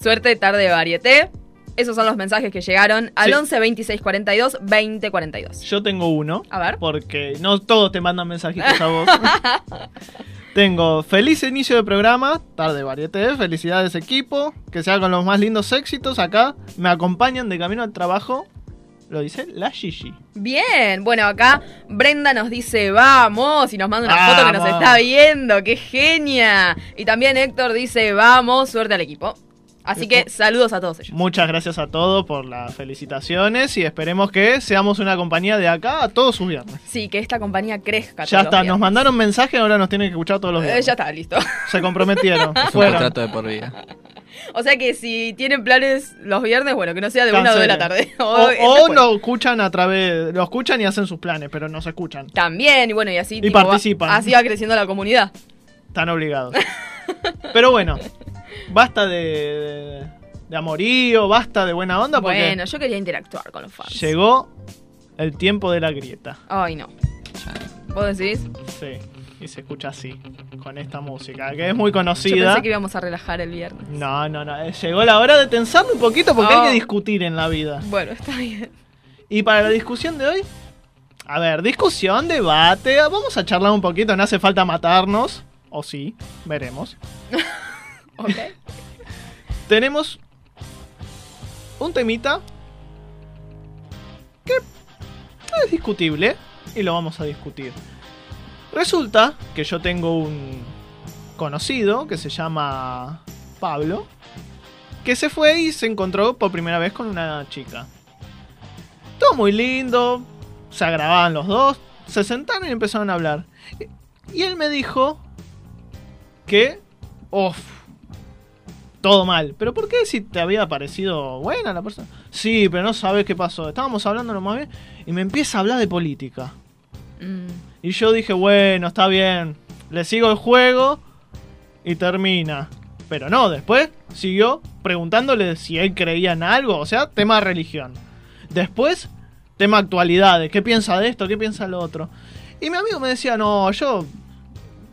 Suerte tarde de varieté. Esos son los mensajes que llegaron al Sí. 11 26 42 20 42. Yo tengo uno. A ver. Porque no todos te mandan mensajitos a vos. tengo feliz inicio de programa, tarde varieté, felicidades equipo, que sea con los más lindos éxitos acá. Me acompañan de camino al trabajo. Lo dice la Gigi. Bien, bueno, acá Brenda nos dice vamos y nos manda una foto que nos está viendo, qué genia. Y también Héctor dice vamos, suerte al equipo. Así que saludos a todos ellos. Muchas gracias a todos por las felicitaciones y esperemos que seamos una compañía de acá a todos sus viernes. Sí, que esta compañía crezca. Ya todos los está, nos mandaron mensaje, ahora nos tienen que escuchar todos los Eh, viernes. ya está, listo. Se comprometieron. Es un Fueron. contrato de por vida. O sea que si tienen planes los viernes, bueno, que no sea de una o dos de la tarde. O, O- o después. lo escuchan a través, lo escuchan y hacen sus planes, pero no se escuchan. También, y bueno, y así Y tipo, va- participan. así va creciendo la comunidad. Están obligados. Pero bueno, basta de, de, de amorío, basta de buena onda porque Bueno, yo quería interactuar con los fans. llegó el tiempo de la grieta. Ay, no. ¿Vos decís? Sí, y se escucha así, con esta música, que es muy Yo conocida. pensé que íbamos a relajar el viernes. No, no, no, eh, llegó la hora de tensarme un poquito porque Oh. hay que discutir en la vida. Bueno, está bien. Y para la discusión de hoy, a ver, discusión, debate, vamos a charlar un poquito, no hace falta matarnos, o sí, veremos. Ok. Tenemos un temita que es discutible y lo vamos a discutir. Resulta que yo tengo un conocido que se llama Pablo, que se fue y se encontró por primera vez con una chica. Todo muy lindo, se agravaban los dos, se sentaron y empezaron a hablar. Y él me dijo que, uff, todo mal. ¿Pero por qué si te había parecido buena la persona? Sí, pero no sabes qué pasó. Estábamos hablando nomás bien y me empieza a hablar de política. Mm. Y yo dije, bueno, está bien. Le sigo el juego y termina. Pero no, después siguió preguntándole si él creía en algo, o sea, tema religión. Después, tema actualidades, ¿qué piensa de esto? ¿Qué piensa lo otro? Y mi amigo me decía, no, yo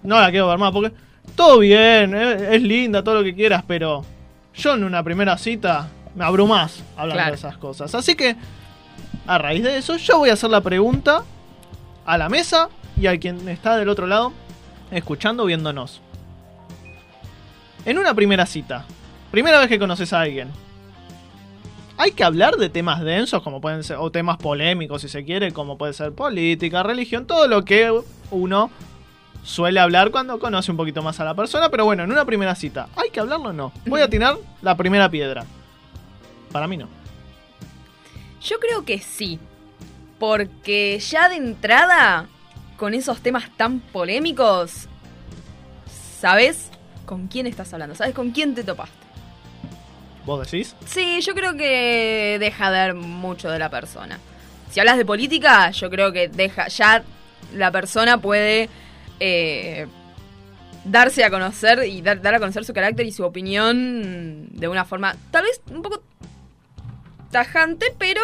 no la quiero ver más porque todo bien, es, es linda, todo lo que quieras, pero yo en una primera cita me abrumás hablando Claro. de esas cosas. Así que, a raíz de eso, yo voy a hacer la pregunta a la mesa y a quien está del otro lado escuchando, viéndonos. En una primera cita, primera vez que conoces a alguien, hay que hablar de temas densos como pueden ser, o temas polémicos si se quiere, como puede ser política, religión, todo lo que uno suele hablar cuando conoce un poquito más a la persona, pero bueno, en una primera cita, ¿hay que hablarlo o no? Voy a tirar la primera piedra. Para mí no. Yo creo que sí. Porque ya de entrada, con esos temas tan polémicos, sabes con quién estás hablando, sabes con quién te topaste. ¿Vos decís? Sí, yo creo que deja de ver mucho de la persona. Si hablas de política, yo creo que deja ya la persona puede eh, darse a conocer y dar, dar a conocer su carácter y su opinión de una forma tal vez un poco tajante, pero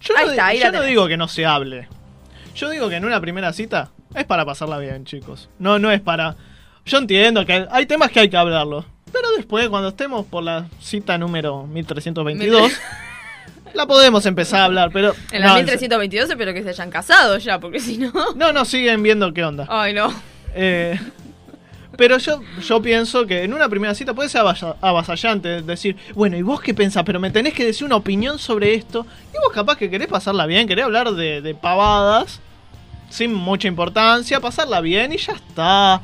Yo, Ahí no, está, ahí yo no digo que no se hable. Yo digo que en una primera cita es para pasarla bien, chicos. No, no es para. Yo entiendo que hay temas que hay que hablarlo. Pero después, cuando estemos por la cita número 1322, la podemos empezar a hablar. Pero. en la no, 1322 espero que se hayan casado ya, porque si no... No, no, siguen viendo qué onda. Ay, no. Eh, pero yo, yo pienso que en una primera cita puede ser avasa- avasallante decir, bueno, ¿y vos qué pensás? Pero me tenés que decir una opinión sobre esto. Y vos capaz que querés pasarla bien, querés hablar de, de pavadas, sin mucha importancia, pasarla bien y ya está.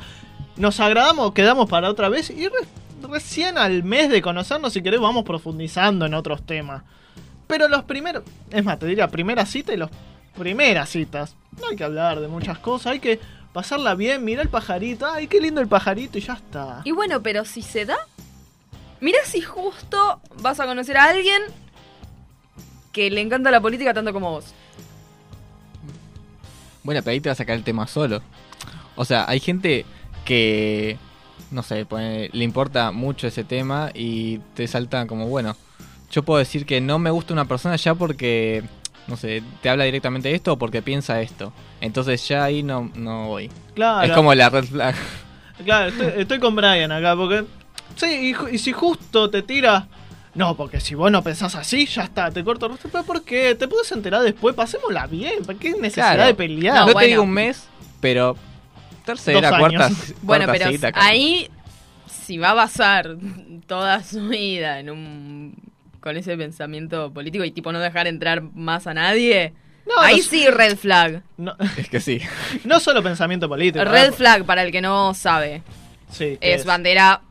Nos agradamos, quedamos para otra vez y re- recién al mes de conocernos, si querés, vamos profundizando en otros temas. Pero los primeros, es más, te diría primera cita y los primeras citas. No hay que hablar de muchas cosas, hay que pasarla bien, mirar el pajarito, ay, qué lindo el pajarito y ya está. Y bueno, pero si se da, mira si justo vas a conocer a alguien que le encanta la política tanto como vos. Bueno, pero ahí te va a sacar el tema solo. O sea, hay gente que, no sé, pone- le importa mucho ese tema y te salta como, bueno, yo puedo decir que no me gusta una persona ya porque, no sé, te habla directamente de esto o porque piensa esto. Entonces ya ahí no, no voy. Claro. Es como la red flag. Claro, estoy, estoy con Brian acá, porque. Sí, y, si justo te tira. No, porque si vos no pensás así, ya está, te corto el rostro. ¿Pero por qué? Te puedes enterar después, pasémosla bien. ¿Para qué necesidad Claro. de pelear? No, No, te digo un mes, pero tercera, cuarta, años. Bueno, cuarta pero cita, ahí, si va a basar toda su vida en un con ese pensamiento político y tipo no dejar entrar más a nadie, No, ahí no- sí red flag. No, Es que sí. no solo pensamiento político. Red ¿verdad? flag, para el que no sabe, Sí, ¿qué es bandera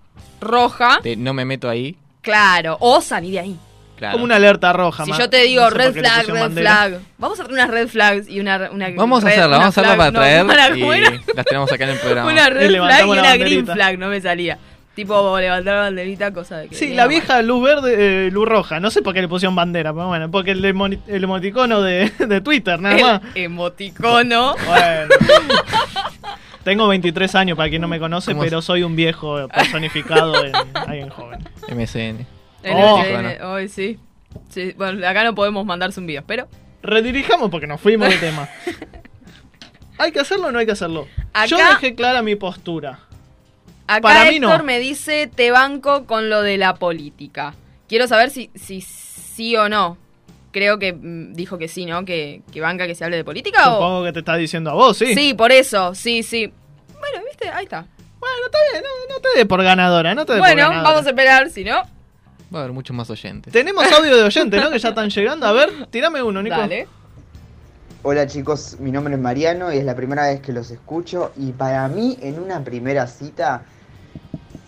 roja, De no me meto ahí. claro, o salí de ahí. Claro. Como una alerta roja. Si yo te digo no sé por red flag, red bandera. flag, vamos a hacer unas red flags y una... una Vamos a red- hacerla, una vamos a hacerla para no, traer una- y las tenemos acá en el programa. Una red flag y una green flag, no me salía. Tipo levantar la banderita, cosa de que... Sí, la mal. vieja luz verde, eh, luz roja. No sé por qué le pusieron bandera, pero bueno, porque el, emo- el emoticono de, de Twitter, nada más. El emoticono. Bueno. Tengo 23 años, para quien no me conoce, ¿Cómo pero soy un viejo personificado en, ahí en joven. MSN. Oh. el- hoy sí. Sí, Bueno, acá no podemos mandarse un video, pero... Redirijamos porque nos fuimos del tema. ¿Hay que hacerlo o no hay que hacerlo? Yo dejé clara mi postura. Acá Para mí Héctor no. me dice, te banco con lo de la política. Quiero saber si, si sí o no. Creo que mm, dijo que sí, ¿no? Que, que banca que se hable de política o... Supongo que te está diciendo a vos, sí. Sí, por eso, sí, sí. Bueno, viste, ahí está. Bueno, está bien, no, no te dé por ganadora, no te dé por Bueno, ganadora. vamos a esperar, si no... Va a haber muchos más oyentes. Tenemos audio de oyente, ¿no? Que ya están llegando. A ver, tirame uno, Nico. Dale. Hola chicos, mi nombre es Mariano y es la primera vez que los escucho y para mí en una primera cita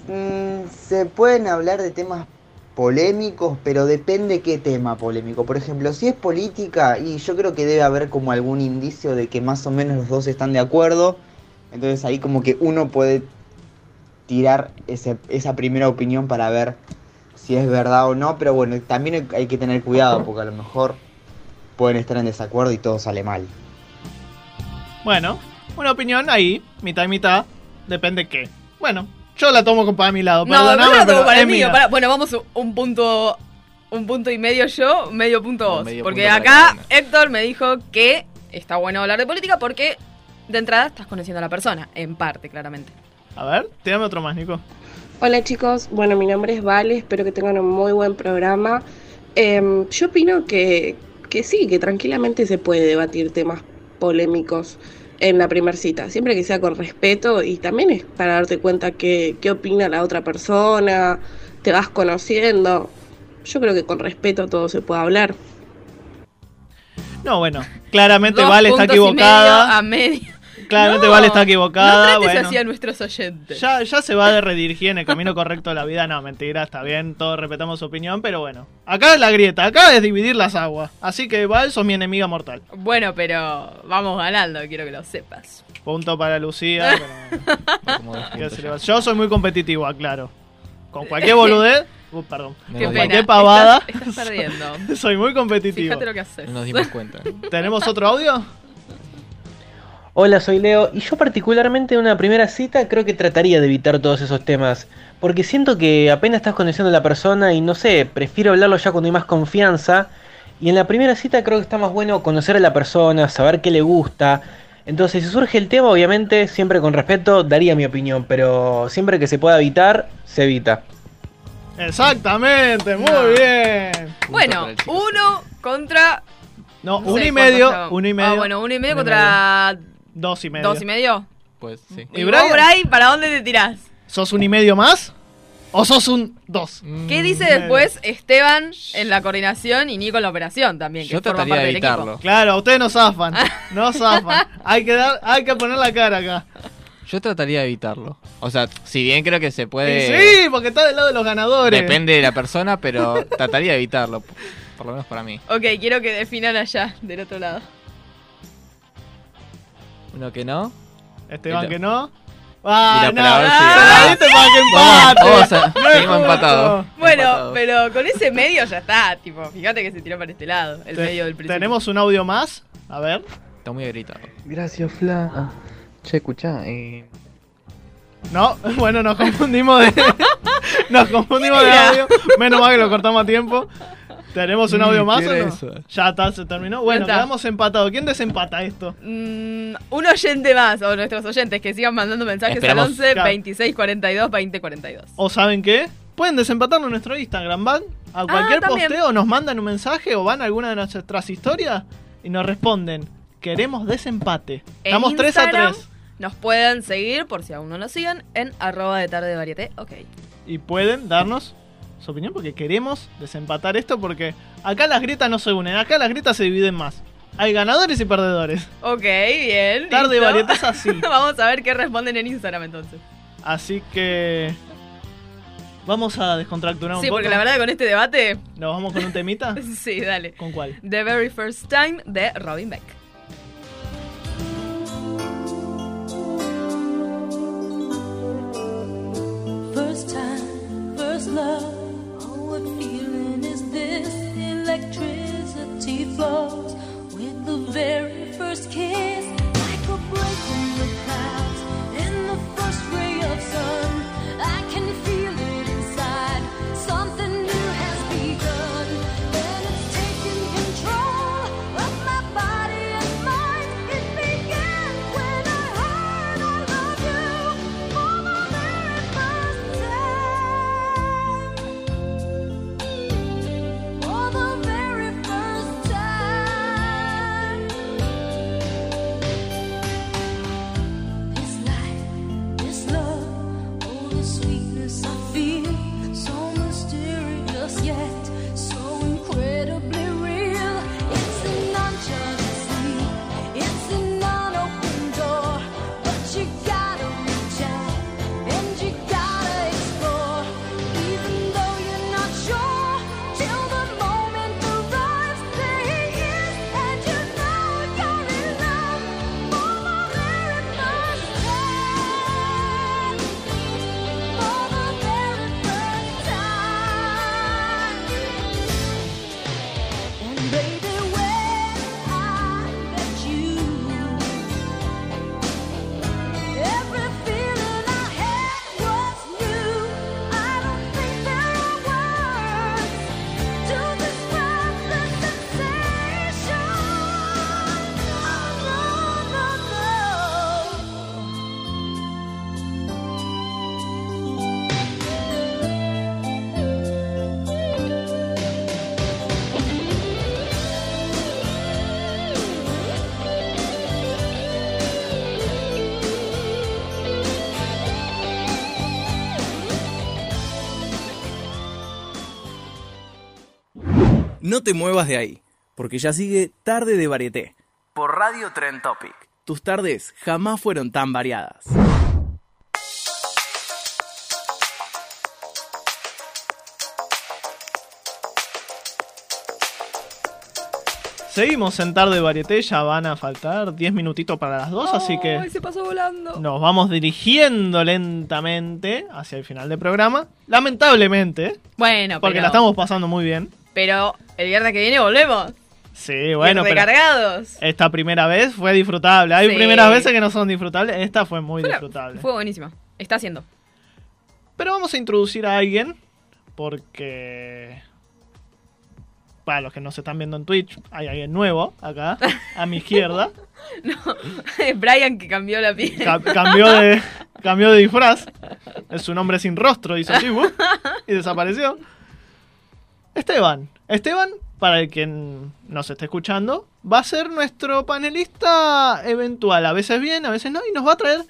mm, se pueden hablar de temas polémicos, pero depende qué tema polémico. Por ejemplo, si es política y yo creo que debe haber como algún indicio de que más o menos los dos están de acuerdo, entonces ahí como que uno puede tirar ese- esa primera opinión para ver si es verdad o no, pero bueno, también hay que tener cuidado porque a lo mejor pueden estar en desacuerdo y todo sale mal. Bueno, una opinión ahí, mitad y mitad. Depende qué. Bueno, yo la tomo para mi lado. No, perdóname, no pero tomo para el mío. para- Bueno, vamos un- un punto un punto y medio yo, medio punto vos. medio porque punto acá Héctor me dijo que está bueno hablar de política porque de entrada estás conociendo a la persona, en parte, claramente. A ver, tirame otro más, Nico. Hola chicos, bueno mi nombre es Vale, espero que tengan un muy buen programa. Em, yo opino que, que sí, que tranquilamente se puede debatir temas polémicos en la primera cita, siempre que sea con respeto y también es para darte cuenta qué, qué opina la otra persona, te vas conociendo. Yo creo que con respeto todo se puede hablar. No, bueno, claramente Dos Vale está y medio equivocada. a medio. Claramente No, Vale está equivocada. No trates bueno. así a nuestros oyentes. Ya, ya se va a redirigir en el camino correcto de la vida. No, mentira, está bien, todos respetamos su opinión, pero bueno. Acá es la grieta, acá es dividir las aguas. Así que Val, sos mi enemiga mortal. Bueno, pero vamos ganando, quiero que lo sepas. Punto para Lucía. pero. Yo soy muy competitivo, aclaro. Con cualquier boludez, uh, perdón, Qué con cualquier pavada, Estás, estás perdiendo. soy muy competitivo. Fíjate lo que haces. no nos dimos cuenta. ¿Tenemos otro audio? Hola, soy Leo y yo particularmente en una primera cita creo que trataría de evitar todos esos temas, porque siento que apenas estás conociendo a la persona y no sé, prefiero hablarlo ya cuando hay más confianza y en la primera cita creo que está más bueno conocer a la persona, saber qué le gusta. Entonces, si surge el tema, obviamente, siempre con respeto, daría mi opinión, pero siempre que se pueda evitar, se evita. Exactamente, muy No. bien. Bueno, uno contra. No, no uno sé y medio, uno y medio. Ah, bueno, uno y medio Uno contra Dos y medio. dos y medio. Pues sí. ¿Y ¿Y, Brian? vos, Bray, para dónde te tirás? ¿Sos un y medio más? ¿O sos un dos? ¿Qué dice medio. después Esteban en la coordinación y Nico en la operación también? Que Yo trataría de evitarlo. Claro, ustedes no zafan. No zafan. Hay que, dar, hay que poner la cara acá. Yo trataría de evitarlo. O sea, si bien creo que se puede... sí, porque está del lado de los ganadores. Depende de la persona, pero trataría de evitarlo. Por lo menos para mí. Ok, quiero que definan allá, del otro lado. Uno que no. Esteban, que no. Ah, Mira, no, pero a ver no, si- se la diste para que empate. Vamos, vamos a- No seguimos empatados. Bueno, pero con ese medio ya está, tipo, fíjate que se tiró para este lado, el Te- medio del principio. Tenemos un audio más. A ver. Está muy gritado. Gracias, Fla. Ah, che, escuchá, eh, No, bueno, nos confundimos de. nos confundimos de audio. Menos mal que lo cortamos a tiempo. ¿Tenemos un Mm, audio más ¿qué o era no? eso? Ya está, se terminó. Bueno, está. quedamos empatados. ¿Quién desempata esto? Mm, un oyente más, o nuestros oyentes que sigan mandando mensajes Esperamos- al 11 Claro. 26 42 20 42. ¿O saben qué? pueden desempatarlo en nuestro Instagram. Van a cualquier también. posteo, nos mandan un mensaje o van a alguna de nuestras historias y nos responden. Queremos desempate. En Estamos 3 a Instagram 3. Nos pueden seguir, por si aún no nos siguen, en arroba de tarde varieté. Ok. Y pueden darnos su opinión porque queremos desempatar esto porque acá las grietas no se unen, acá las grietas se dividen más. Hay ganadores y perdedores. Ok, bien. Tarde listo. varieté es así. Vamos a ver qué responden en Instagram entonces. Así que vamos a descontracturar un Sí, poco. porque la verdad con este debate. ¿Nos vamos con un temita? sí, dale. ¿Con cuál? The Very First Time de Robin Beck. First time, first love. Flows with the very first kiss, No te muevas de ahí, porque ya sigue Tarde de Varieté por Radio Trend Topic. Tus tardes jamás fueron tan variadas. Seguimos en tarde varieté, ya van a faltar 10 minutitos para las 2, así Ay, que se pasó volando. nos vamos dirigiendo lentamente hacia el final del programa. Lamentablemente, Bueno, porque pero, la estamos pasando muy bien. Pero el viernes que viene volvemos. Sí, bueno, pero recargados. esta primera vez fue disfrutable. Hay Sí. primeras veces que no son disfrutables, esta fue muy disfrutable. Fue buenísima. Está haciendo. Pero vamos a introducir a alguien porque para los que nos están viendo en Twitch, hay alguien nuevo acá a mi izquierda. Brian que cambió la piel. Ca- cambió de cambió de disfraz. Es su nombre sin rostro, hizo ¡wup! y desapareció. Esteban. Esteban, para el que nos esté escuchando, va a ser nuestro panelista eventual. A veces bien, a veces no, y nos va a traer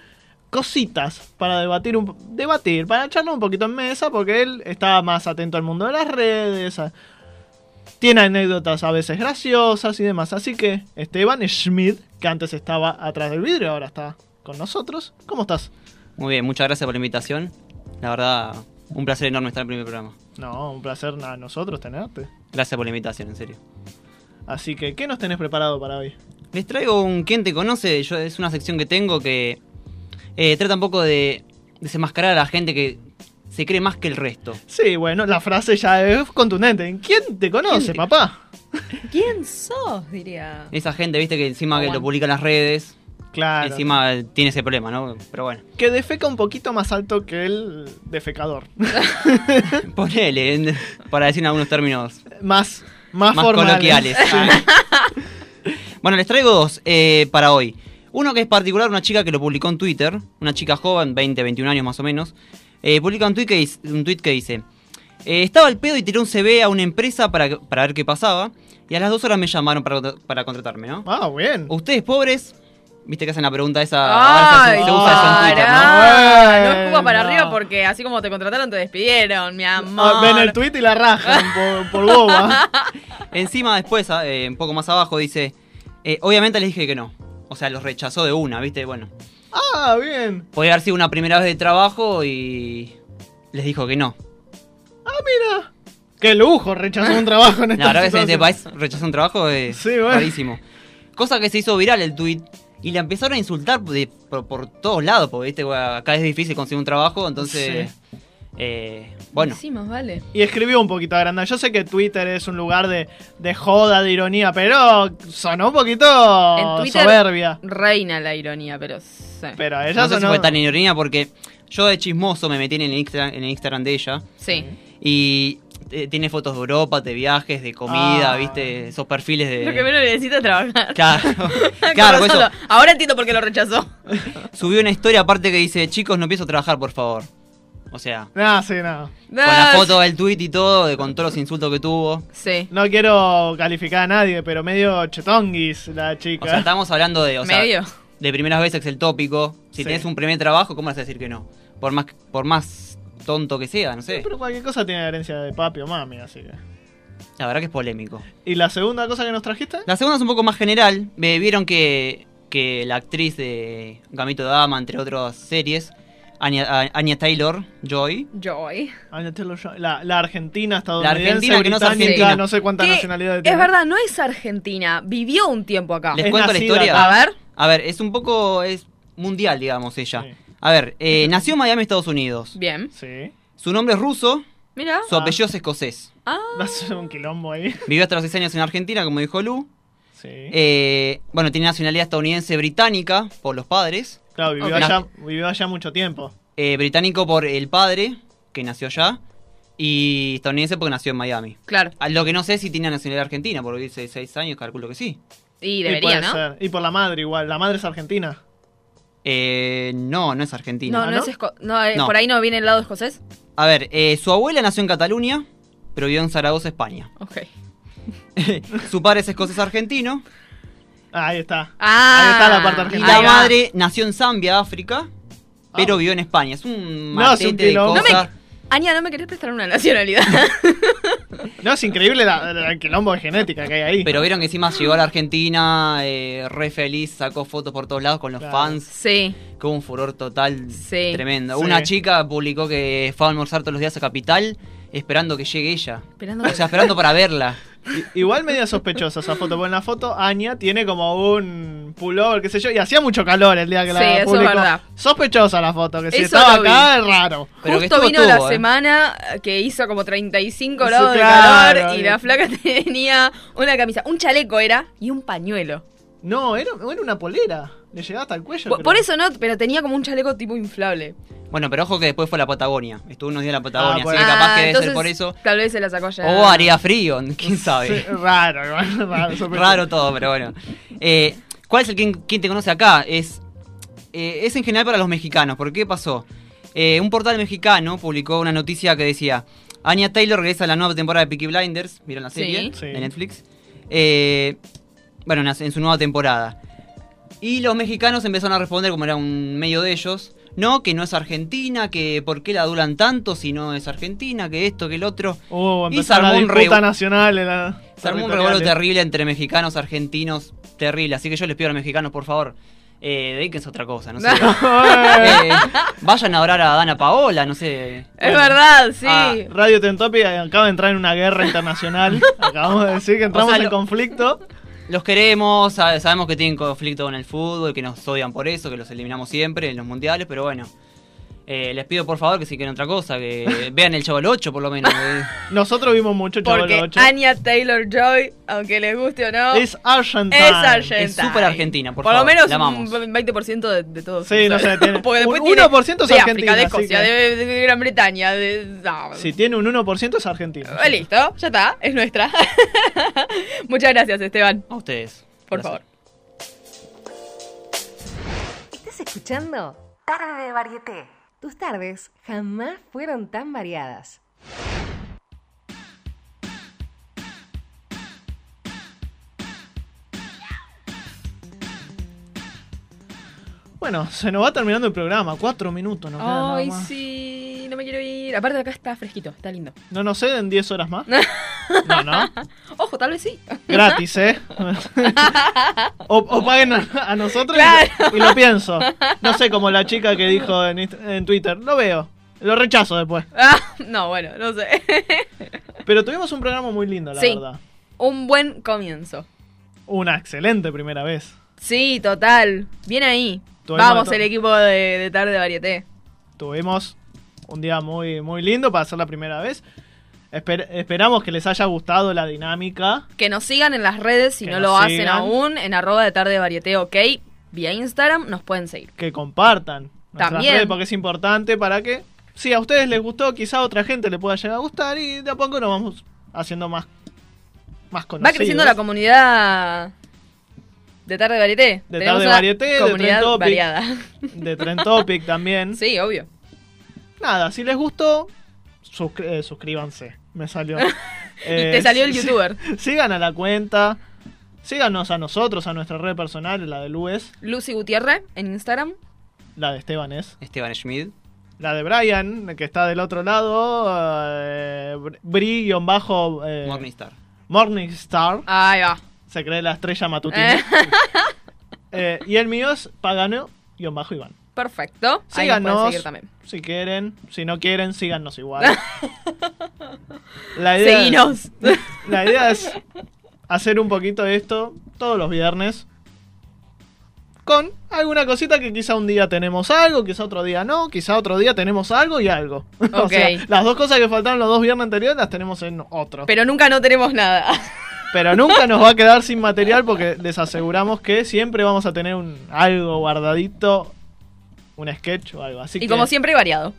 cositas para debatir, debatir, para echarnos un poquito en mesa, porque él está más atento al mundo de las redes, tiene anécdotas a veces graciosas y demás. Así que Esteban Schmidt, que antes estaba atrás del vidrio, ahora está con nosotros. ¿Cómo estás? Muy bien, muchas gracias por la invitación. La verdad, un placer enorme estar en el primer programa. No, un placer a nosotros tenerte. Gracias por la invitación, en serio. Así que, ¿qué nos tenés preparado para hoy? Les traigo un ¿Quién te conoce? Yo, es una sección que tengo que eh, trata un poco de desenmascarar a la gente que se cree más que el resto. Sí, bueno, la frase ya es contundente. ¿Quién te conoce, ¿Quién te- papá? ¿Quién sos? Diría. Esa gente, viste, que encima que lo publica en las redes, Claro. encima tiene ese problema, ¿no? Pero bueno, Que defeca un poquito más alto que el defecador. ponele, para decir en algunos términos más, más, más formales. coloquiales. bueno, les traigo dos eh, para hoy. Uno que es particular, una chica que lo publicó en Twitter, una chica joven, 20, 21 años más o menos. Eh, publica un tweet, que dice, un tweet que dice: Eh, estaba al pedo y tiré un CV a una empresa para, para ver qué pasaba. Y a las dos horas me llamaron para, para contratarme, ¿no? Ah, bien. Ustedes pobres, viste que hacen la pregunta esa. Ay, se, se usa eso en Twitter, ¿no? No Bueno. escupas para arriba porque así como te contrataron te despidieron, mi amor. Ah, ven el tweet y la rajan por, por boba. Encima después, ah, eh, un poco más abajo, dice, eh, obviamente les dije que no. O sea, los rechazó de una, ¿viste? Bueno, Ah, bien. podía haber sido una primera vez de trabajo y les dijo que no. Ah, mira. Qué lujo rechazó un trabajo en La esta verdad que en este país rechazar un trabajo es Sí, bueno. rarísimo. Cosa que se hizo viral el tweet y le empezaron a insultar de- por, por todos lados, porque ¿viste? Acá es difícil conseguir un trabajo, entonces... eh, bueno, Sí, más vale. Y escribió un poquito agrandado. Yo sé que Twitter es un lugar de, de joda, de ironía, pero sonó un poquito En Twitter soberbia. reina la ironía, pero sí. Pero ella no sé si fue tan ironía porque yo de chismoso me metí en el Instagram, en el Instagram de ella Sí. y eh, tiene fotos de Europa, de viajes, de comida, Ah. ¿viste? Esos perfiles de... Lo que menos necesita es trabajar. Claro, claro, eso lo- Ahora entiendo por qué lo rechazó. subió una historia aparte que dice, chicos, no empiezo a trabajar, por favor. O sea, No, sí, no. con la foto del tweet y todo, de, con todos los insultos que tuvo. Sí. No quiero calificar a nadie, pero medio chetonguis la chica. O sea, estamos hablando de, o sea, Medio. de primeras veces el tópico. Si Sí. tenés un primer trabajo, ¿cómo vas a decir que no? Por más, por más tonto que sea, no sé. Pero cualquier cosa tiene herencia de papi o mami, así que... La verdad que es polémico. ¿Y la segunda cosa que nos trajiste? La segunda es un poco más general. Me vieron que, que la actriz de Gamito de Dama, entre otras series, Anya, Anya Taylor Joy, Joy. Anya Taylor-Joy, La, la argentina, estadounidense, argentina que no es argentina. no sé cuántas Que nacionalidades tiene. Es verdad, no es argentina. Vivió un tiempo acá. ¿Les Es cuento la historia? acá. A ver. A ver, es un poco es mundial, digamos, ella. A ver, eh, nació en Miami, Estados Unidos. Bien. Sí. Su nombre es ruso, Mira. su apellido es escocés. Ah. Va a ser un quilombo ahí. Vivió hasta los 6 años en Argentina, como dijo Lu. Sí. Eh, bueno, tiene nacionalidad estadounidense británica por los padres. Claro, vivió, allá, vivió allá mucho tiempo. Eh, británico por el padre, que nació allá. Y estadounidense porque nació en Miami. Claro. A Lo que no sé si tiene nacionalidad argentina, porque dice 6 años, calculo que sí. Y debería, ¿no? ser. Y por la madre igual. La madre es argentina. Eh, no, no es argentina. No, no, ¿Ah, no? es esco- no, eh, No. por ahí no viene el lado escocés. A ver, eh, su abuela nació en Cataluña, pero vivió en Zaragoza, España. Ok. Su padre es escocés argentino. Ah, ahí está. Ah, ahí está la parte Y argentina. la Ahí va. madre nació en Zambia, África, pero Ah. vivió en España. Es un No, es un matete de. No me- Aña, ¿no me querés prestar una nacionalidad? No, es increíble la, la- el quilombo de genética que hay ahí. Pero vieron que encima llegó a la Argentina, eh, re feliz, sacó fotos por todos lados con los Claro. fans. sí. Que hubo un furor total Sí. tremendo. Sí. Una chica publicó que fue a almorzar todos los días a Capital esperando que llegue ella. Esperando O sea, esperando para verla. Igual media sospechosa esa foto, porque en la foto Anya tiene como un pullover, qué sé yo, y hacía mucho calor el día que Sí, la eso es verdad. Sospechosa la foto, que si Eso estaba acá es raro. Pero Justo vino la eh. semana que hizo como 35 Sí, grados de claro, calor y la flaca tenía una camisa, un chaleco era y un pañuelo. No, era, era una polera. Le llegaba hasta el cuello. Por, eso no, pero tenía como un chaleco tipo inflable. Bueno, pero ojo que después fue a la Patagonia. Estuvo unos días en la Patagonia, Ah, bueno. así que capaz Ah, que debe entonces, ser por eso. Tal vez se la sacó ya. O haría frío, quién sabe. Sí, raro, igual, raro, sospechoso. Raro todo, pero bueno. Eh, ¿Cuál es el quien, quien te conoce acá? Es, eh, es en general para los mexicanos. ¿Por qué pasó? Eh, un portal mexicano publicó una noticia que decía: Anya Taylor regresa a la nueva temporada de Peaky Blinders. ¿Vieron la Sí. serie Sí. de Netflix? Eh, bueno, en, la- en su nueva temporada. Y los mexicanos empezaron a responder, como era un medio de ellos. No, que no es Argentina, que por qué la adulan tanto si no es Argentina, que esto, que el otro. Uh, Y se la armó un revu- nacional. en la- Se armó un revuelo terrible entre mexicanos, argentinos, terrible. Así que yo les pido a los mexicanos, por favor, eh, dedíquense a otra cosa, no sé. Eh, vayan a orar a Dana Paola, no sé. Es verdad, sí. Ah, Radio Tentopi acaba de entrar en una guerra internacional. Acabamos de decir que entramos O sea, en lo- conflicto. Los queremos, sabe- sabemos que tienen conflicto con el fútbol, que nos odian por eso, que los eliminamos siempre en los mundiales, pero bueno. Eh, les pido por favor que si quieren otra cosa, que vean el Chavo del 8 por lo menos. eh. Nosotros vimos mucho del 8. Anya Taylor Joy, aunque les guste o no, Es Argentina. es argentina. Es súper argentina, por Por lo favor, menos la amamos. un 20% de, de todo. Sí, no sé, tiene- Porque después un tiene 1% es de argentina, África, de Escocia, que- de, de Gran Bretaña, de... no. Si tiene un 1% es argentino. Eh, Listo, ya está, es nuestra. Muchas gracias, Esteban. A ustedes. Por Gracias. favor. ¿Estás escuchando? Tarde de Varieté. Tus tardes jamás fueron tan variadas. Bueno, se nos va terminando el programa. Cuatro minutos nos nada Ay, más. sí, no me quiero ir. Aparte acá está fresquito, está lindo. No, no sé, en 10 horas más. No, no. Ojo, tal vez sí. Gratis, ¿eh? o, o paguen a, a nosotros y- Claro. y, lo pienso. No sé, como la chica que dijo en Twitter. Lo veo. Lo rechazo después. Ah, no, bueno, no sé. Pero tuvimos un programa muy lindo, la Sí. verdad. Un buen comienzo. Una excelente primera vez. Sí, total. Bien ahí. Tuvimos Vamos, el equipo de, de tarde varieté. Tuvimos un día muy, muy lindo para hacer la primera vez. Esper- esperamos que les haya gustado la dinámica. Que nos sigan en las redes si Que no lo hacen aún. En arroba de tarde varieté, ok. Vía Instagram nos pueden seguir. que compartan También. redes, porque es importante para que si a ustedes les gustó, quizá a otra gente le pueda llegar a gustar y de a poco nos vamos haciendo más más conocidos. Va creciendo la comunidad de tarde varieté. de Tenemos tarde varieté, de Trend Topic, variada. de Trend Topic también. Sí, obvio. Nada, si les gustó, eh, suscríbanse. Me salió. Y te salió el sí- youtuber. Sigan a la cuenta. Síganos a nosotros, a nuestra red personal, la de Luis, Lucy Gutiérrez en Instagram. la de Esteban es. Esteban Schmid. La de Brian, que está del otro lado, eh, Bri-bajo... Eh, Morningstar. Morningstar. Ahí va. Se cree la estrella matutina. Eh, y el mío es Pagano-Iván. Perfecto. Ahí nos pueden Síganos si quieren. Si no quieren, síganos igual. la idea Seguinos. Es, la idea es hacer un poquito de esto todos los viernes. Con alguna cosita que quizá un día tenemos algo, quizá otro día no, quizá otro día tenemos algo y algo. o Ok. sea, las dos cosas que faltaron los dos viernes anteriores las tenemos en otro. Pero nunca no tenemos nada. Pero nunca nos va a quedar sin material porque les aseguramos que siempre vamos a tener un algo guardadito, un sketch o algo. Así y que, como siempre, variado.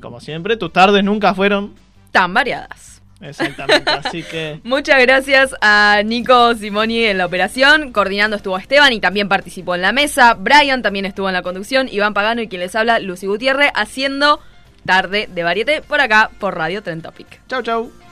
como siempre, tus tardes nunca fueron Tan variadas. exactamente. Así que Muchas gracias a Nico Simoni en la operación. Coordinando estuvo Esteban y también participó en la mesa. Brian también estuvo en la conducción. Iván Pagano y quien les habla, Lucy Gutiérrez, haciendo tarde de varieté por acá por Radio Trend Topic. chau chau.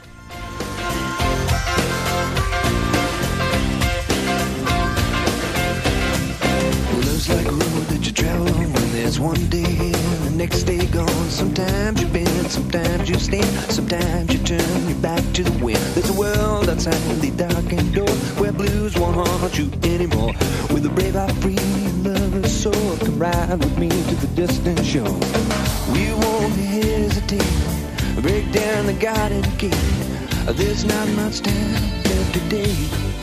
There's one day and the next day gone. Sometimes you bend, sometimes you stand, sometimes you turn your back to the wind. There's a world outside the darkened door where blues won't haunt you anymore. With a brave heart free and lover's soul, come ride with me to the distant shore. We won't hesitate, break down the garden gate. There's not much time left today.